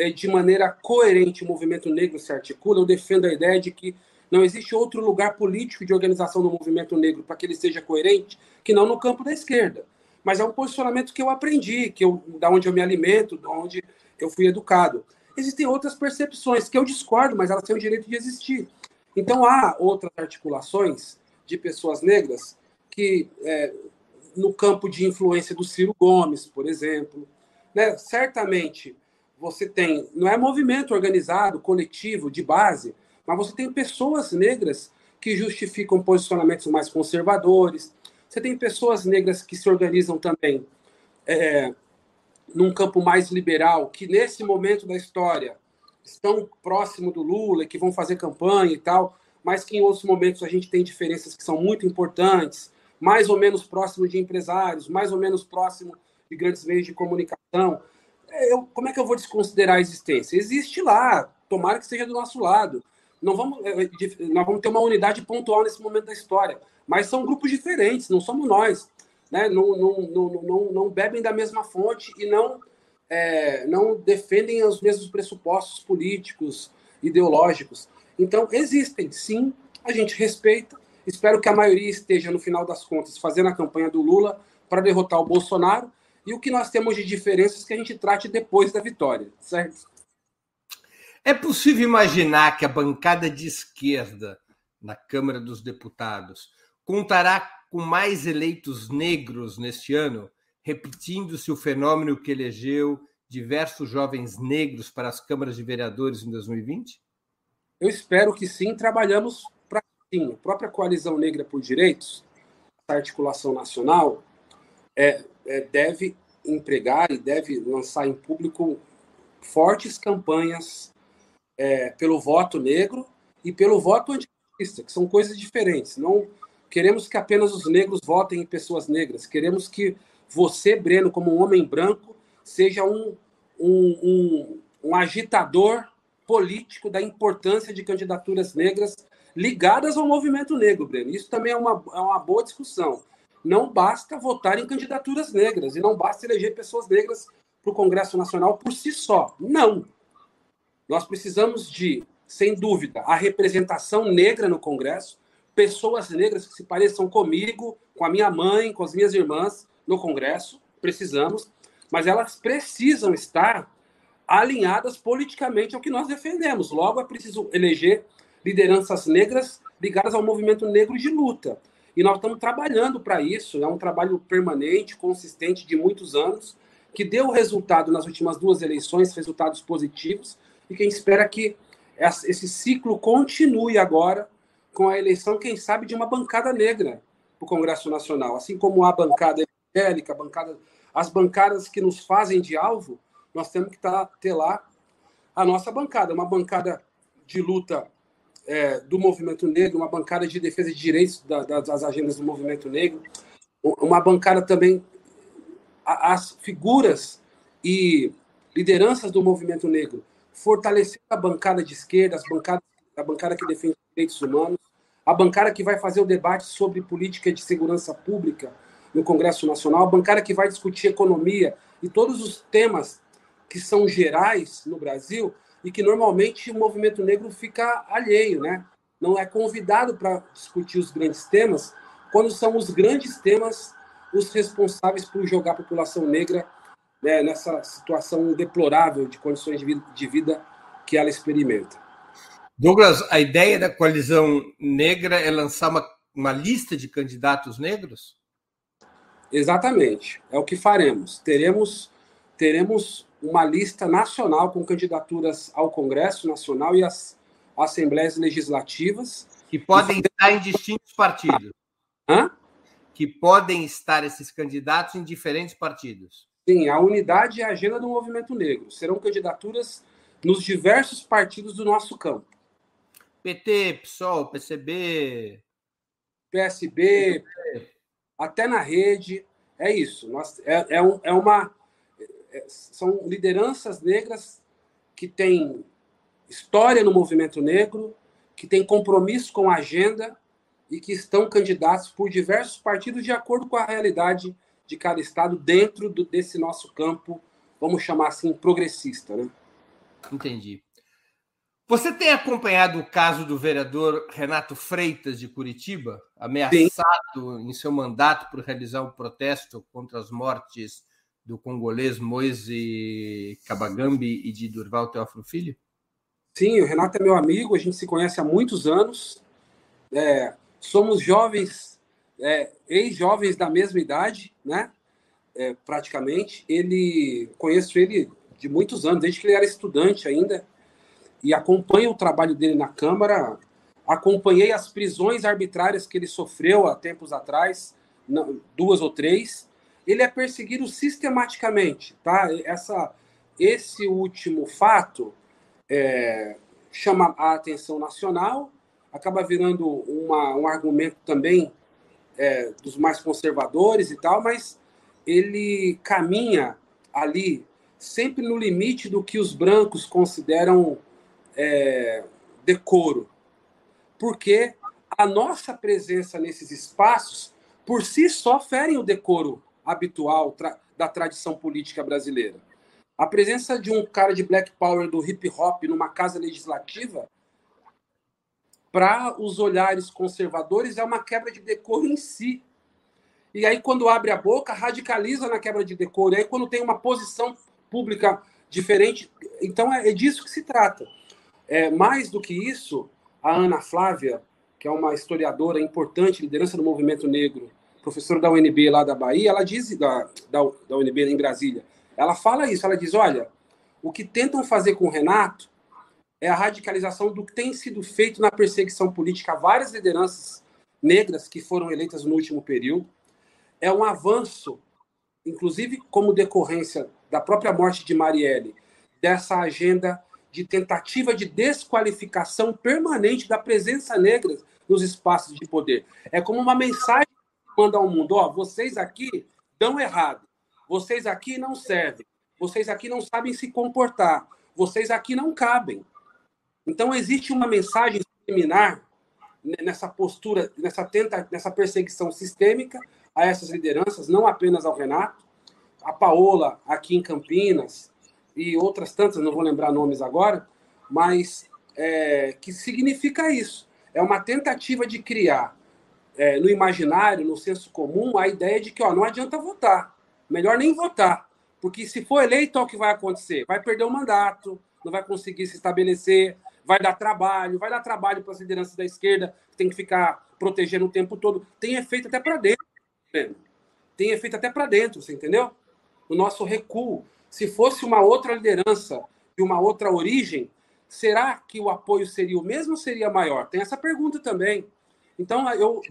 de maneira coerente, o movimento negro se articula, eu defendo a ideia de que não existe outro lugar político de organização do movimento negro para que ele seja coerente que não no campo da esquerda mas é um posicionamento que eu aprendi, que eu, da onde eu me alimento, da onde eu fui educado. Existem outras percepções que eu discordo, mas elas têm o direito de existir. Então há outras articulações de pessoas negras que, é, no campo de influência do Ciro Gomes, por exemplo, né, certamente você tem, não é movimento organizado, coletivo, de base, mas você tem pessoas negras que justificam posicionamentos mais conservadores, você tem pessoas negras que se organizam também é, num campo mais liberal, que nesse momento da história estão próximo do Lula, que vão fazer campanha e tal, mas que em outros momentos a gente tem diferenças que são muito importantes, mais ou menos próximo de empresários, mais ou menos próximo de grandes meios de comunicação. É, eu, como é que eu vou desconsiderar a existência? Existe lá, tomara que seja do nosso lado. Não vamos, é, nós vamos ter uma unidade pontual nesse momento da história mas são grupos diferentes, não somos nós. Né? Não, não, não, não, não bebem da mesma fonte e não, é, não defendem os mesmos pressupostos políticos, ideológicos. Então, existem, sim, a gente respeita. Espero que a maioria esteja, no final das contas, fazendo a campanha do Lula para derrotar o Bolsonaro. E o que nós temos de diferenças que a gente trate depois da vitória, certo? É possível imaginar que a bancada de esquerda na Câmara dos Deputados contará com mais eleitos negros neste ano, repetindo-se o fenômeno que elegeu diversos jovens negros para as câmaras de vereadores em 2020? Eu espero que sim. Trabalhamos para sim. A própria Coalizão Negra por Direitos, a articulação nacional, é, deve empregar e deve lançar em público fortes campanhas é, pelo voto negro e pelo voto antirracista, que são coisas diferentes. Não Queremos que apenas os negros votem em pessoas negras. Queremos que você, Breno, como um homem branco, seja um, um, um, um agitador político da importância de candidaturas negras ligadas ao movimento negro, Breno. Isso também é uma, é uma boa discussão. Não basta votar em candidaturas negras e não basta eleger pessoas negras para o Congresso Nacional por si só. Não. Nós precisamos de, sem dúvida, a representação negra no Congresso, pessoas negras que se pareçam comigo, com a minha mãe, com as minhas irmãs no Congresso, precisamos, mas elas precisam estar alinhadas politicamente ao que nós defendemos. Logo, é preciso eleger lideranças negras ligadas ao movimento negro de luta. E nós estamos trabalhando para isso, é um trabalho permanente, consistente de muitos anos, que deu resultado nas últimas duas eleições, resultados positivos, e quem espera que esse ciclo continue agora com a eleição, quem sabe, de uma bancada negra para o Congresso Nacional. Assim como a bancada evangélica, bancada as bancadas que nos fazem de alvo, nós temos que tá, ter lá a nossa bancada, uma bancada de luta é, do movimento negro, uma bancada de defesa de direitos da, das agendas do movimento negro, uma bancada também as figuras e lideranças do movimento negro, fortalecer a bancada de esquerda, as bancadas, a bancada que defende direitos humanos, a bancada que vai fazer o debate sobre política de segurança pública no Congresso Nacional, a bancada que vai discutir economia e todos os temas que são gerais no Brasil e que normalmente o movimento negro fica alheio, né? Não é convidado para discutir os grandes temas, quando são os grandes temas os responsáveis por jogar a população negra né, nessa situação deplorável de condições de vida, de vida que ela experimenta. Douglas, a ideia da coalizão negra é lançar uma, uma lista de candidatos negros? Exatamente, é o que faremos. Teremos, teremos uma lista nacional com candidaturas ao Congresso Nacional e às Assembleias Legislativas. Que podem estar em distintos partidos. Hã? Que podem estar esses candidatos em diferentes partidos. Sim, a unidade e a agenda do movimento negro. Serão candidaturas nos diversos partidos do nosso campo. PT, PSOL, PCB, PSB, até na rede. É isso. Nós, é, é, um, é uma. É, são lideranças negras que têm história no movimento negro, que têm compromisso com a agenda e que estão candidatos por diversos partidos de acordo com a realidade de cada estado dentro do, desse nosso campo, vamos chamar assim, progressista. Né? Entendi. Você tem acompanhado o caso do vereador Renato Freitas de Curitiba, ameaçado Sim. em seu mandato por realizar um protesto contra as mortes do congolês Moise Kabagambi e de Durval Teófilo Filho? Sim, o Renato é meu amigo, a gente se conhece há muitos anos. É, somos jovens, é, ex-jovens da mesma idade, né? É, praticamente. Ele conheço ele de muitos anos, desde que ele era estudante ainda e acompanho o trabalho dele na Câmara, acompanhei as prisões arbitrárias que ele sofreu há tempos atrás, duas ou três. Ele é perseguido sistematicamente, tá? Essa, esse último fato é, chama a atenção nacional, acaba virando uma, um argumento também é, dos mais conservadores e tal, mas ele caminha ali sempre no limite do que os brancos consideram é, decoro, porque a nossa presença nesses espaços, por si só, ferem o decoro habitual tra da tradição política brasileira. A presença de um cara de black power do hip hop numa casa legislativa, para os olhares conservadores, é uma quebra de decoro em si. E aí, quando abre a boca, radicaliza na quebra de decoro. E aí, quando tem uma posição pública diferente. Então, é, é disso que se trata. É, mais do que isso, a Ana Flávia, que é uma historiadora importante, liderança do movimento negro, professora da UNB lá da Bahia, ela diz, da, da, da UNB em Brasília, ela fala isso, ela diz, olha, o que tentam fazer com o Renato é a radicalização do que tem sido feito na perseguição política a várias lideranças negras que foram eleitas no último período. É um avanço, inclusive como decorrência da própria morte de Marielle, dessa agenda de tentativa de desqualificação permanente da presença negra nos espaços de poder. É como uma mensagem manda ao mundo: ó, vocês aqui dão errado, vocês aqui não servem, vocês aqui não sabem se comportar, vocês aqui não cabem. Então existe uma mensagem subliminar nessa postura, nessa tenta, nessa perseguição sistêmica a essas lideranças, não apenas ao Renato, a Paola aqui em Campinas, e outras tantas, não vou lembrar nomes agora, mas é, que significa isso. É uma tentativa de criar é, no imaginário, no senso comum, a ideia de que ó, não adianta votar, melhor nem votar, porque se for eleito, o que vai acontecer? Vai perder o mandato, não vai conseguir se estabelecer, vai dar trabalho, vai dar trabalho para as lideranças da esquerda, que tem que ficar protegendo o tempo todo. Tem efeito até para dentro. Tem efeito até para dentro, você entendeu? O nosso recuo. Se fosse uma outra liderança de uma outra origem, será que o apoio seria o mesmo ou seria maior? Tem essa pergunta também. Então, eu.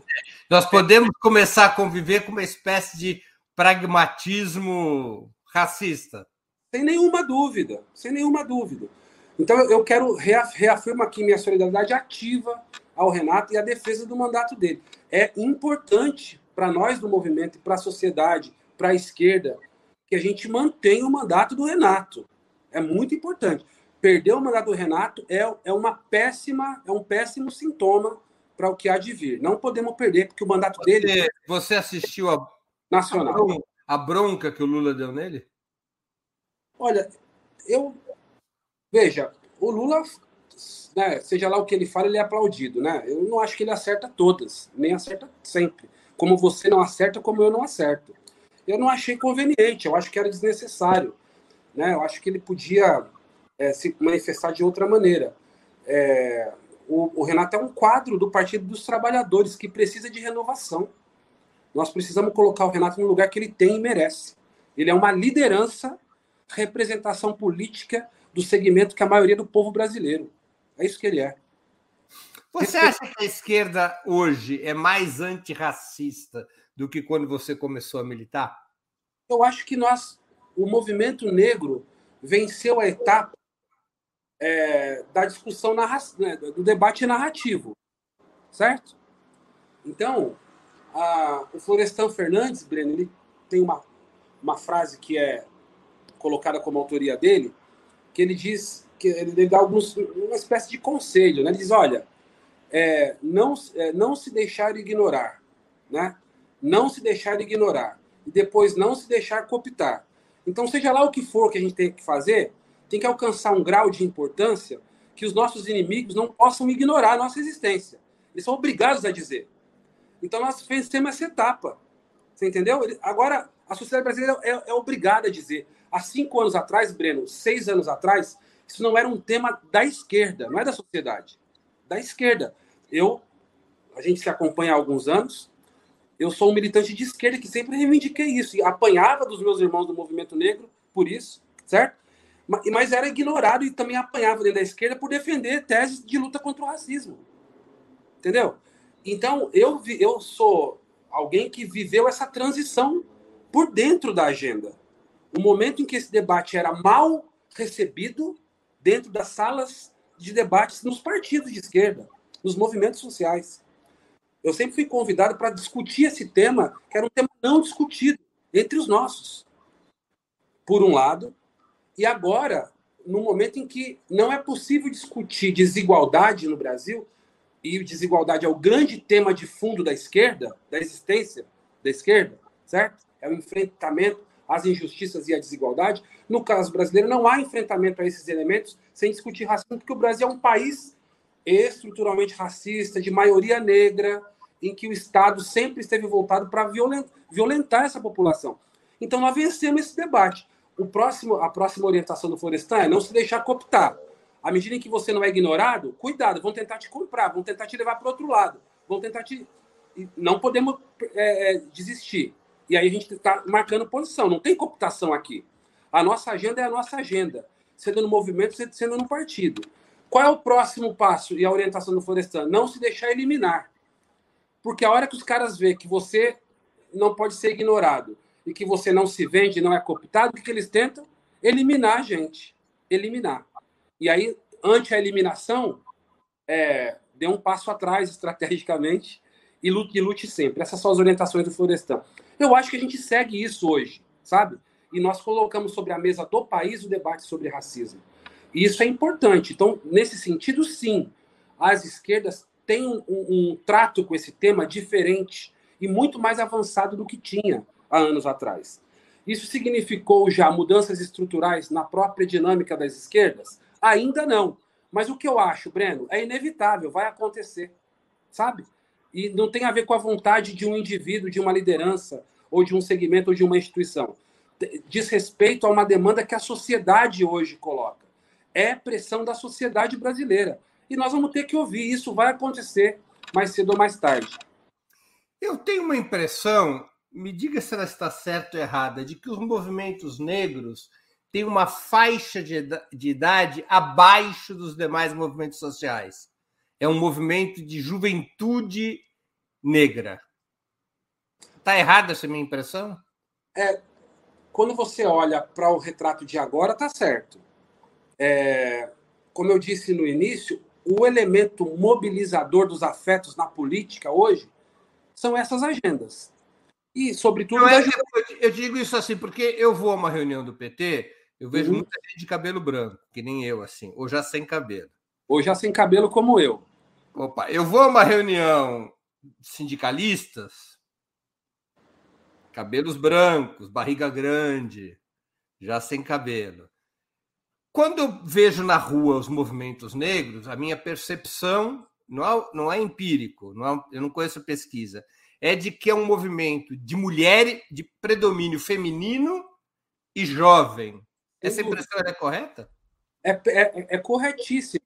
Nós podemos começar a conviver com uma espécie de pragmatismo racista. Sem nenhuma dúvida, sem nenhuma dúvida. Então eu quero reafirmar aqui minha solidariedade ativa ao Renato e a defesa do mandato dele. É importante para nós do movimento, para a sociedade, para a esquerda, que a gente mantenha o mandato do Renato. É muito importante. Perder o mandato do Renato é, é uma péssima, é um péssimo sintoma para o que há de vir. Não podemos perder, porque o mandato você, dele. Você assistiu a, nacional. A bronca, a bronca que o Lula deu nele? Olha, eu. Veja, o Lula, né, seja lá o que ele fala, ele é aplaudido, né? Eu não acho que ele acerta todas, nem acerta sempre. Como você não acerta, como eu não acerto. Eu não achei conveniente, eu acho que era desnecessário. Né? Eu acho que ele podia é, se manifestar de outra maneira. É, o, o Renato é um quadro do Partido dos Trabalhadores que precisa de renovação. Nós precisamos colocar o Renato no lugar que ele tem e merece. Ele é uma liderança, representação política do segmento que a maioria do povo brasileiro. É isso que ele é. Você acha que a esquerda hoje é mais antirracista do que quando você começou a militar? Eu acho que nós, o movimento negro, venceu a etapa é, da discussão né, do debate narrativo, certo? Então, a, o Florestan Fernandes, Breno, ele tem uma, uma frase que é colocada como autoria dele, que ele diz que ele dá alguns, uma espécie de conselho, né? Ele diz, olha, é, não, é, não se deixar ignorar, né? Não se deixar ignorar e depois não se deixar cooptar. Então, seja lá o que for que a gente tem que fazer, tem que alcançar um grau de importância que os nossos inimigos não possam ignorar a nossa existência. Eles são obrigados a dizer. Então nós vencemos essa etapa. Você entendeu? Agora, a sociedade brasileira é, é obrigada a dizer. Há cinco anos atrás, Breno, seis anos atrás, isso não era um tema da esquerda, não é da sociedade. Da esquerda. Eu, a gente se acompanha há alguns anos, eu sou um militante de esquerda que sempre reivindiquei isso, e apanhava dos meus irmãos do movimento negro por isso, certo? Mas era ignorado e também apanhava dentro da esquerda por defender teses de luta contra o racismo. Entendeu? Então, eu, eu sou alguém que viveu essa transição por dentro da agenda. O momento em que esse debate era mal recebido dentro das salas de debates nos partidos de esquerda, nos movimentos sociais. Eu sempre fui convidado para discutir esse tema, que era um tema não discutido entre os nossos. Por um lado, e agora, no momento em que não é possível discutir desigualdade no Brasil, e desigualdade é o grande tema de fundo da esquerda, da existência da esquerda, certo? É o enfrentamento às injustiças e à desigualdade. No caso brasileiro, não há enfrentamento a esses elementos sem discutir racismo, porque o Brasil é um país estruturalmente racista, de maioria negra, em que o Estado sempre esteve voltado para violentar essa população. Então, nós vencemos esse debate o próximo, a próxima orientação do Florestan é não se deixar cooptar. À medida que você não é ignorado, cuidado, vão tentar te comprar, vão tentar te levar para outro lado, vão tentar te. Não podemos é, é, desistir. E aí a gente está marcando posição, não tem cooptação aqui. A nossa agenda é a nossa agenda, sendo no movimento, sendo no partido. Qual é o próximo passo e a orientação do Florestan? Não se deixar eliminar. Porque a hora que os caras vê que você não pode ser ignorado, e que você não se vende, não é cooptado, o que, eles tentam? Eliminar a gente. Eliminar. E aí, ante a eliminação, é, dê um passo atrás estrategicamente e lute, e lute sempre. Essas são as orientações do Florestan. Eu acho que a gente segue isso hoje, sabe? E nós colocamos sobre a mesa do país o debate sobre racismo. E isso é importante. Então, nesse sentido, sim, as esquerdas têm um, um trato com esse tema diferente e muito mais avançado do que tinha há anos atrás. Isso significou já mudanças estruturais na própria dinâmica das esquerdas? Ainda não. Mas o que eu acho, Breno, é inevitável, vai acontecer, sabe? E não tem a ver com a vontade de um indivíduo, de uma liderança, ou de um segmento, ou de uma instituição. Diz respeito a uma demanda que a sociedade hoje coloca. É pressão da sociedade brasileira. E nós vamos ter que ouvir. Isso vai acontecer mais cedo ou mais tarde. Eu tenho uma impressão me diga se ela está certa ou errada, de que os movimentos negros têm uma faixa de, idade abaixo dos demais movimentos sociais. É um movimento de juventude negra. Está errada essa minha impressão? é, quando você olha para o retrato de agora, tá certo. É, como eu disse no início, o elemento mobilizador dos afetos na política hoje são essas agendas. E, sobretudo. É, eu digo isso assim, porque eu vou a uma reunião do PT, eu vejo uhum. muita gente de cabelo branco, que nem eu, assim, ou já sem cabelo. Ou já sem cabelo, como eu. Opa, eu vou a uma reunião sindicalistas, cabelos brancos, barriga grande, já sem cabelo. Quando eu vejo na rua os movimentos negros, a minha percepção não é, não é empírico, não é, eu não conheço pesquisa, é de que é um movimento de mulher, de predomínio feminino e jovem. Essa impressão é correta? É, é, é corretíssimo.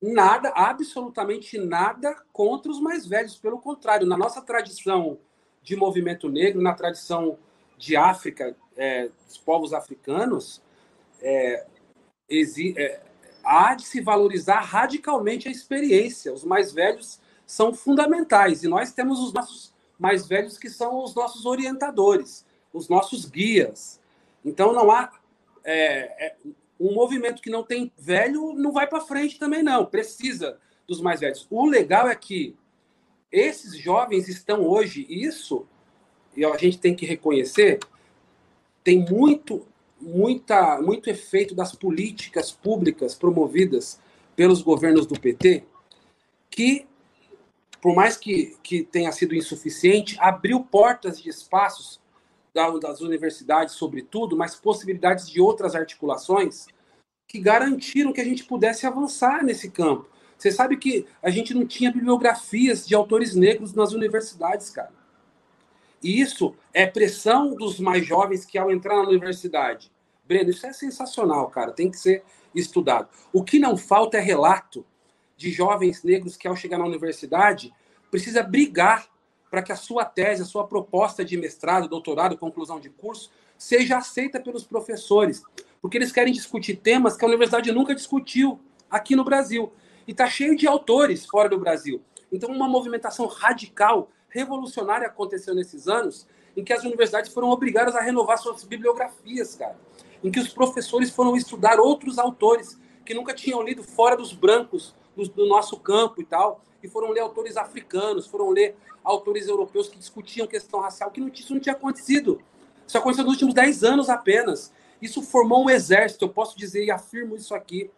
Nada, absolutamente nada contra os mais velhos. Pelo contrário, na nossa tradição de movimento negro, na tradição de África, é, dos povos africanos, é, é, há de se valorizar radicalmente a experiência. Os mais velhos são fundamentais e nós temos os nossos mais velhos que são os nossos orientadores, os nossos guias. Então não há é, é, um movimento que não tem velho não vai para frente também não. Precisa dos mais velhos. O legal é que esses jovens estão hoje isso e a gente tem que reconhecer tem muito muita, muito efeito das políticas públicas promovidas pelos governos do PT, que, por mais que, que tenha sido insuficiente, abriu portas de espaços das universidades, sobretudo, mas possibilidades de outras articulações que garantiram que a gente pudesse avançar nesse campo. Você sabe que a gente não tinha bibliografias de autores negros nas universidades, cara. E isso é pressão dos mais jovens que, ao entrar na universidade, Breno, isso é sensacional, cara, tem que ser estudado. O que não falta é relato de jovens negros que, ao chegar na universidade, precisa brigar para que a sua tese, a sua proposta de mestrado, doutorado, conclusão de curso, seja aceita pelos professores, porque eles querem discutir temas que a universidade nunca discutiu aqui no Brasil. E está cheio de autores fora do Brasil. Então, uma movimentação radical revolucionária aconteceu nesses anos, em que as universidades foram obrigadas a renovar suas bibliografias, cara. Em que os professores foram estudar outros autores que nunca tinham lido fora dos brancos do, do nosso campo e tal, e foram ler autores africanos, foram ler autores europeus que discutiam questão racial, que não, isso não tinha acontecido. Isso aconteceu nos últimos 10 anos apenas. Isso formou um exército, eu posso dizer e afirmo isso aqui,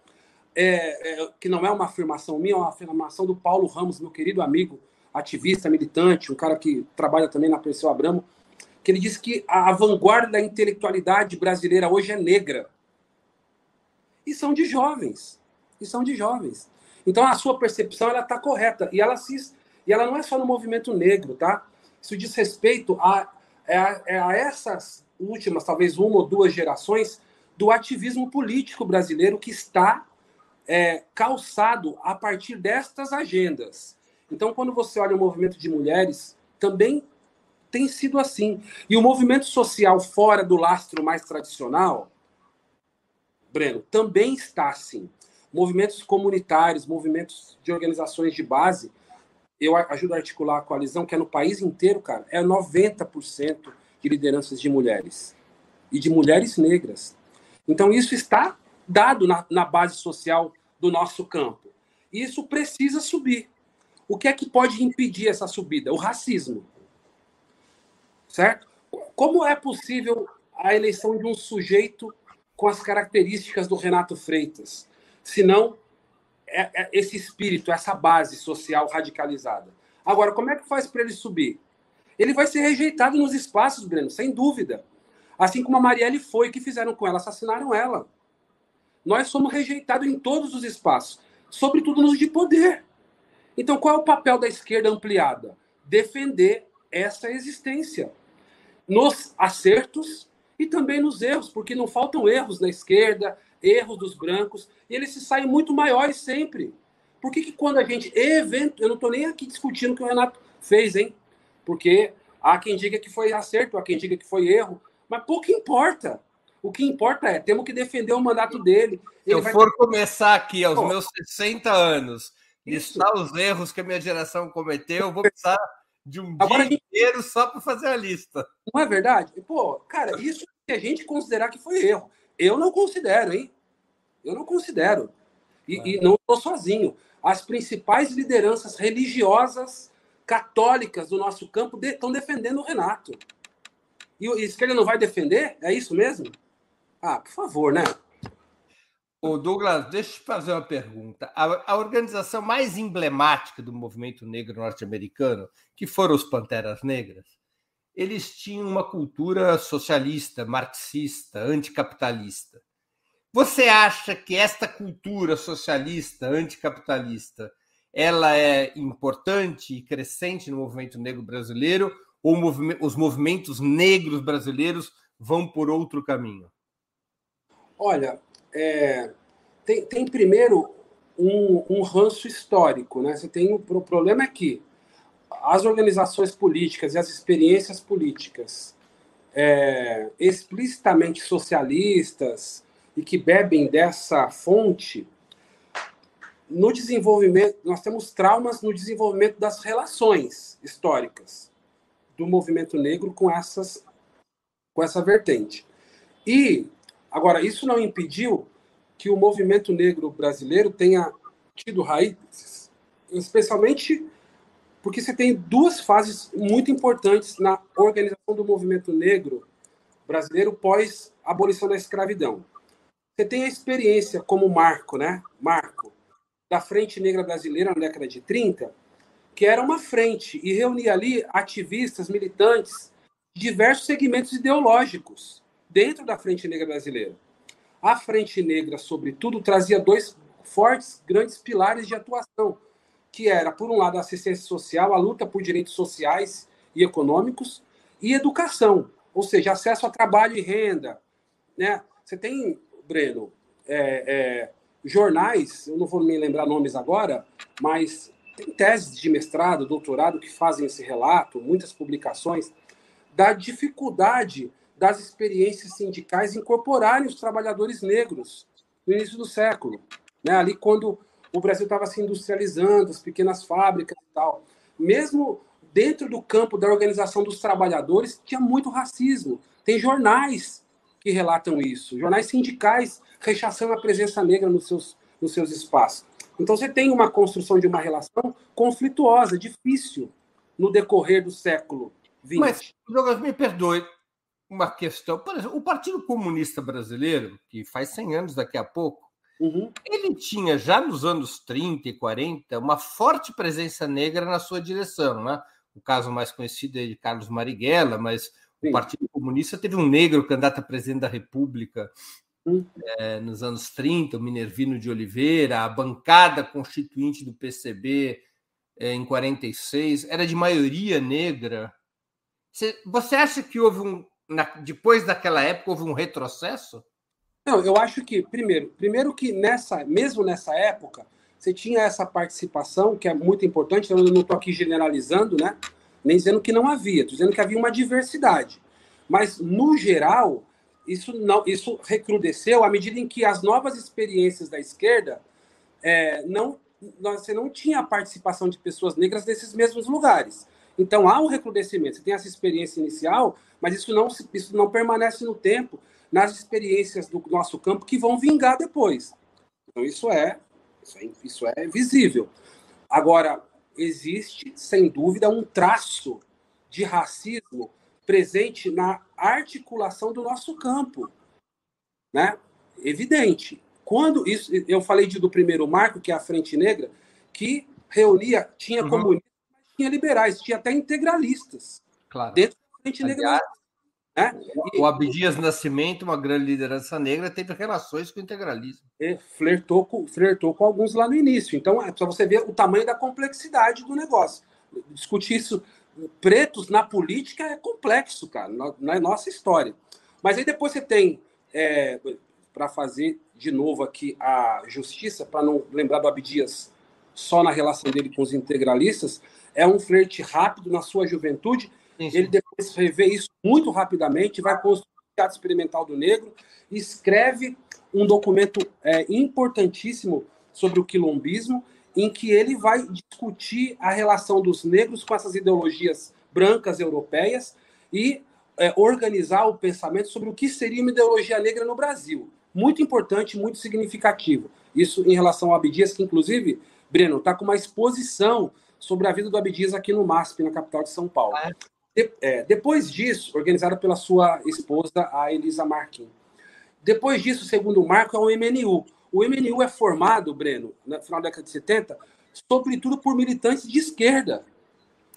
é, é, que não é uma afirmação minha, é uma afirmação do Paulo Ramos, meu querido amigo, ativista, militante, um cara que trabalha também na Perseu Abramo, que ele disse que a vanguarda da intelectualidade brasileira hoje é negra. E são de jovens. E são de jovens. Então a sua percepção ela está correta. E ela, se, e ela não é só no movimento negro, tá? Isso diz respeito a, a, é é a essas últimas, talvez uma ou duas gerações, do ativismo político brasileiro que está é, calçado a partir destas agendas. Então, quando você olha o movimento de mulheres, também tem sido assim. E o movimento social fora do lastro mais tradicional, Breno, também está assim. Movimentos comunitários, movimentos de organizações de base, eu ajudo a articular a coalizão, que é no país inteiro, cara, é 90% de lideranças de mulheres. E de mulheres negras. Então, isso está dado na, na base social do nosso campo. E isso precisa subir. O que é que pode impedir essa subida? O racismo. Certo? Como é possível a eleição de um sujeito com as características do Renato Freitas, se não é, é esse espírito, essa base social radicalizada? Agora, como é que faz para ele subir? Ele vai ser rejeitado nos espaços, Breno, sem dúvida. Assim como a Marielle foi, que fizeram com ela, assassinaram ela. Nós somos rejeitados em todos os espaços, sobretudo nos de poder. Então, qual é o papel da esquerda ampliada? Defender essa existência nos acertos e também nos erros, porque não faltam erros na esquerda, erros dos brancos, e eles se saem muito maiores sempre. Por que, que quando a gente evento, eu não estou nem aqui discutindo o que o Renato fez, hein? Porque há quem diga que foi acerto, há quem diga que foi erro, mas pouco importa. O que importa é, temos que defender o mandato dele. Se eu for começar aqui aos meus 60 anos, listar os erros que a minha geração cometeu, eu vou precisar de um Agora, dia inteiro só para fazer a lista. Não é verdade? Pô, cara, isso que a gente considerar que foi erro. Eu não considero, hein? Eu não considero. E, e não estou sozinho. As principais lideranças religiosas católicas do nosso campo estão de, defendendo o Renato. E a esquerda não vai defender? É isso mesmo? Ah, por favor, né? Ô Douglas, deixa eu te fazer uma pergunta. A, a organização mais emblemática do movimento negro norte-americano, que foram os Panteras Negras, eles tinham uma cultura socialista, marxista, anticapitalista. Você acha que esta cultura socialista, anticapitalista, ela é importante e crescente no movimento negro brasileiro ou os movimentos negros brasileiros vão por outro caminho? Olha, é, tem, tem primeiro um, um ranço histórico, né? Você tem o, o problema é que as organizações políticas e as experiências políticas é, explicitamente socialistas e que bebem dessa fonte, no desenvolvimento, nós temos traumas no desenvolvimento das relações históricas do movimento negro com essas com essa vertente. E agora isso não impediu que o movimento negro brasileiro tenha tido raízes, especialmente porque você tem duas fases muito importantes na organização do movimento negro brasileiro pós abolição da escravidão. Você tem a experiência como marco, né? Marco da Frente Negra Brasileira na década de 30, que era uma frente e reunia ali ativistas, militantes de diversos segmentos ideológicos dentro da Frente Negra Brasileira. A Frente Negra, sobretudo, trazia dois fortes, grandes pilares de atuação, que era, por um lado, a assistência social, a luta por direitos sociais e econômicos, e educação, ou seja, acesso a trabalho e renda. Né? Você tem, Breno, é, é, jornais, eu não vou me lembrar nomes agora, mas tem teses de mestrado, doutorado que fazem esse relato, muitas publicações, da dificuldade das experiências sindicais incorporarem os trabalhadores negros no início do século. Né? Ali, quando o Brasil estava se industrializando, as pequenas fábricas e tal. Mesmo dentro do campo da organização dos trabalhadores, tinha muito racismo. Tem jornais que relatam isso, jornais sindicais rechaçando a presença negra nos seus, nos seus espaços. Então, você tem uma construção de uma relação conflituosa, difícil, no decorrer do século XX. Mas, Douglas, me perdoe, uma questão. Por exemplo, o Partido Comunista Brasileiro, que faz 100 anos daqui a pouco, uhum. ele tinha já nos anos 30 e 40 uma forte presença negra na sua direção. Né? O caso mais conhecido é de Carlos Marighella, mas Sim. o Partido Comunista teve um negro candidato a presidente da República uhum. é, nos anos 30, o Minervino de Oliveira, a bancada constituinte do PCB é, em 46 era de maioria negra. Você acha que houve um, na, depois daquela época houve um retrocesso? Não, eu acho que primeiro, primeiro que nessa, mesmo nessa época, você tinha essa participação que é muito importante. Eu não estou aqui generalizando, né? Nem dizendo que não havia, estou dizendo que havia uma diversidade. Mas no geral, isso não, isso recrudesceu à medida em que as novas experiências da esquerda é, não, você não tinha a participação de pessoas negras nesses mesmos lugares. Então há um recrudescimento. Você tem essa experiência inicial, mas isso não, isso não permanece no tempo nas experiências do nosso campo que vão vingar depois. Então isso é, isso é, isso é visível. Agora, existe, sem dúvida, um traço de racismo presente na articulação do nosso campo. Né? Evidente. Quando isso, eu falei de, do primeiro marco, que é a Frente Negra, que reunia, tinha uhum. comunistas, tinha liberais, tinha até integralistas. Claro. Dentro da Frente Negra. Né? O Abdias Nascimento, uma grande liderança negra, teve relações com o integralismo. E flertou com, flertou com alguns lá no início. Então, é para você ver o tamanho da complexidade do negócio. Discutir isso, pretos na política é complexo, cara, na, é nossa história. Mas aí depois você tem, é, para fazer de novo aqui a justiça, para não lembrar do Abdias só na relação dele com os integralistas, é um flerte rápido na sua juventude. Sim, sim. Ele depois revê isso muito rapidamente, vai construir o Teatro Experimental do Negro, escreve um documento é, importantíssimo sobre o quilombismo em que ele vai discutir a relação dos negros com essas ideologias brancas europeias e é, organizar o pensamento sobre o que seria uma ideologia negra no Brasil. Muito importante, muito significativo. Isso em relação ao Abdias, que inclusive, Breno, está com uma exposição sobre a vida do Abdias aqui no MASP, na capital de São Paulo. Ah, é? De, é, depois disso, organizada pela sua esposa, a Elisa Marquin. Depois disso, segundo o Marco, é o MNU. O MNU é formado, Breno, no final da década de 70, sobretudo por militantes de esquerda.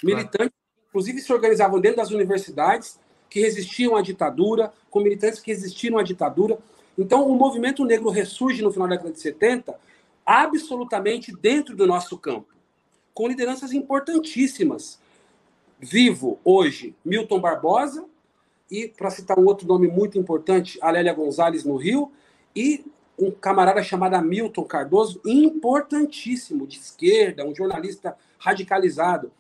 Militantes, inclusive, se organizavam dentro das universidades, que resistiam à ditadura, com militantes que resistiram à ditadura. Então, o movimento negro ressurge no final da década de 70, absolutamente dentro do nosso campo, com lideranças importantíssimas vivo hoje Milton Barbosa, e, para citar um outro nome muito importante, Alélia Gonzalez no Rio, e um camarada chamado Milton Cardoso, importantíssimo, de esquerda, um jornalista radicalizado.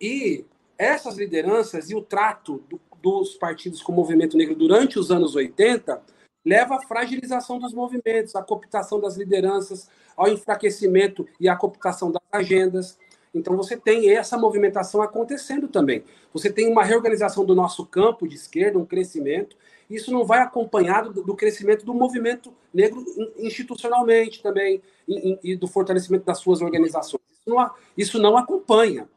E essas lideranças e o trato do, dos partidos com o movimento negro durante os anos 80 leva à fragilização dos movimentos, à cooptação das lideranças, ao enfraquecimento e à cooptação das agendas. Então você tem essa movimentação acontecendo também. Você tem uma reorganização do nosso campo de esquerda, um crescimento. Isso não vai acompanhado do, crescimento do movimento negro institucionalmente também e, do fortalecimento das suas organizações. Isso não, isso não acompanha.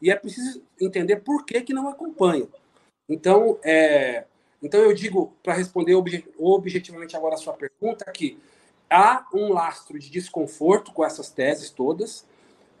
E é preciso entender por que, que não acompanha. Então, é, então eu digo, para responder obje, objetivamente agora a sua pergunta, que há um lastro de desconforto com essas teses todas,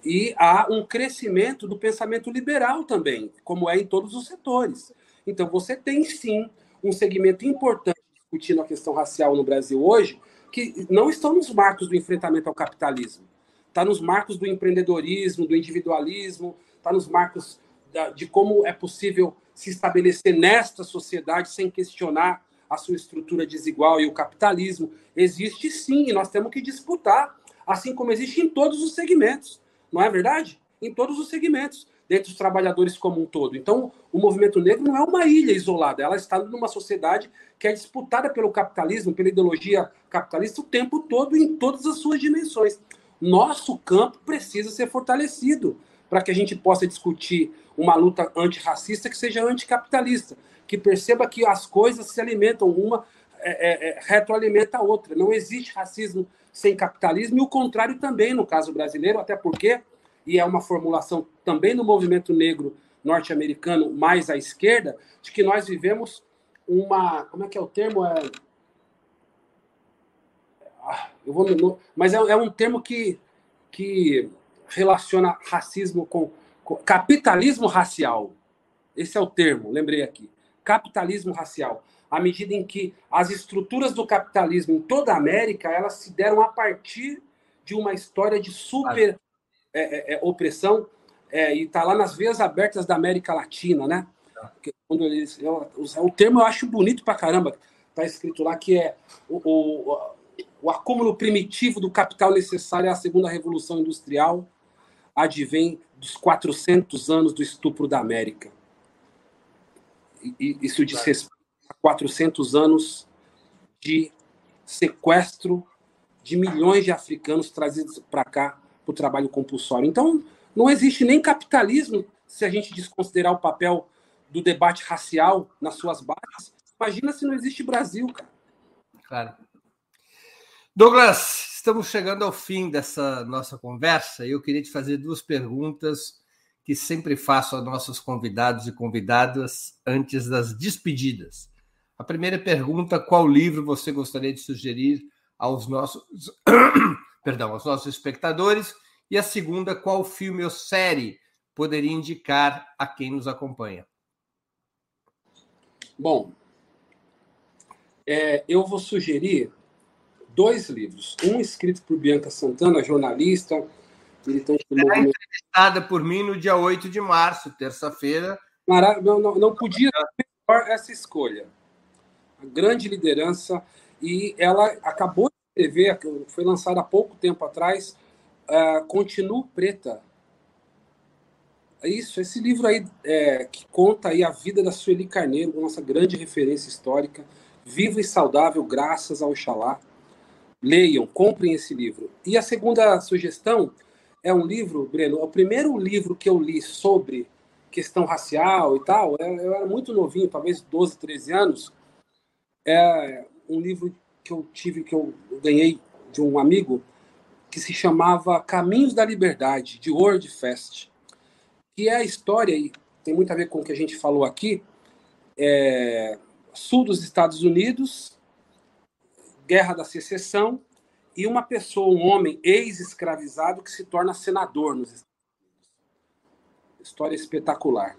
e há um crescimento do pensamento liberal também, como é em todos os setores. Então, você tem sim um segmento importante discutindo a questão racial no Brasil hoje, que não estão nos marcos do enfrentamento ao capitalismo. Está nos marcos do empreendedorismo, do individualismo, está nos marcos da, de como é possível se estabelecer nesta sociedade sem questionar a sua estrutura desigual e o capitalismo. Existe sim, e nós temos que disputar, assim como existe em todos os segmentos não é verdade? Em todos os segmentos, dentre os trabalhadores como um todo. Então, o movimento negro não é uma ilha isolada, ela está numa sociedade que é disputada pelo capitalismo, pela ideologia capitalista o tempo todo, em todas as suas dimensões. Nosso campo precisa ser fortalecido para que a gente possa discutir uma luta antirracista que seja anticapitalista, que perceba que as coisas se alimentam, uma é, é, é retroalimenta a outra. Não existe racismo sem capitalismo, e o contrário também no caso brasileiro, até porque, e é uma formulação também no movimento negro norte-americano mais à esquerda, de que nós vivemos uma. Como é que é o termo? É, ah, eu vou, mas é, é um termo que, que relaciona racismo com, com capitalismo racial. Esse é o termo, lembrei aqui. Capitalismo racial à medida em que as estruturas do capitalismo em toda a América elas se deram a partir de uma história de super é, é, é, opressão é, e está lá nas veias abertas da América Latina, né? Quando eles, eu, o, o termo eu acho bonito pra caramba. Está escrito lá que é o, o, o acúmulo primitivo do capital necessário à segunda revolução industrial advém dos 400 anos do estupro da América. E, isso diz respeito 400 anos de sequestro de milhões de africanos trazidos para cá para o trabalho compulsório. Então, não existe nem capitalismo se a gente desconsiderar o papel do debate racial nas suas bases. Imagina se não existe Brasil, cara. Claro. Douglas, estamos chegando ao fim dessa nossa conversa e eu queria te fazer duas perguntas que sempre faço a nossos convidados e convidadas antes das despedidas. A primeira pergunta: qual livro você gostaria de sugerir aos nossos, perdão, aos nossos espectadores? E a segunda: qual filme ou série poderia indicar a quem nos acompanha? Bom, é, eu vou sugerir dois livros. Um escrito por Bianca Santana, jornalista, militante do movimento. entrevistada por mim no dia 8 de março, terça-feira. Não, não, não podia melhor essa escolha grande liderança, e ela acabou de escrever, foi lançada há pouco tempo atrás, uh, Continuo Preta. É isso, esse livro aí é, que conta aí a vida da Sueli Carneiro, nossa grande referência histórica, vivo e saudável, graças ao Oxalá. Leiam, comprem esse livro. E a segunda sugestão é um livro, Breno, é o primeiro livro que eu li sobre questão racial e tal. Eu era muito novinho, talvez 12, 13 anos. É um livro que eu tive, que eu ganhei de um amigo, que se chamava Caminhos da Liberdade, de Word Fest, que é a história, e tem muito a ver com o que a gente falou aqui, é, sul dos Estados Unidos, Guerra da Secessão, e uma pessoa, um homem ex-escravizado que se torna senador nos Estados Unidos. História espetacular.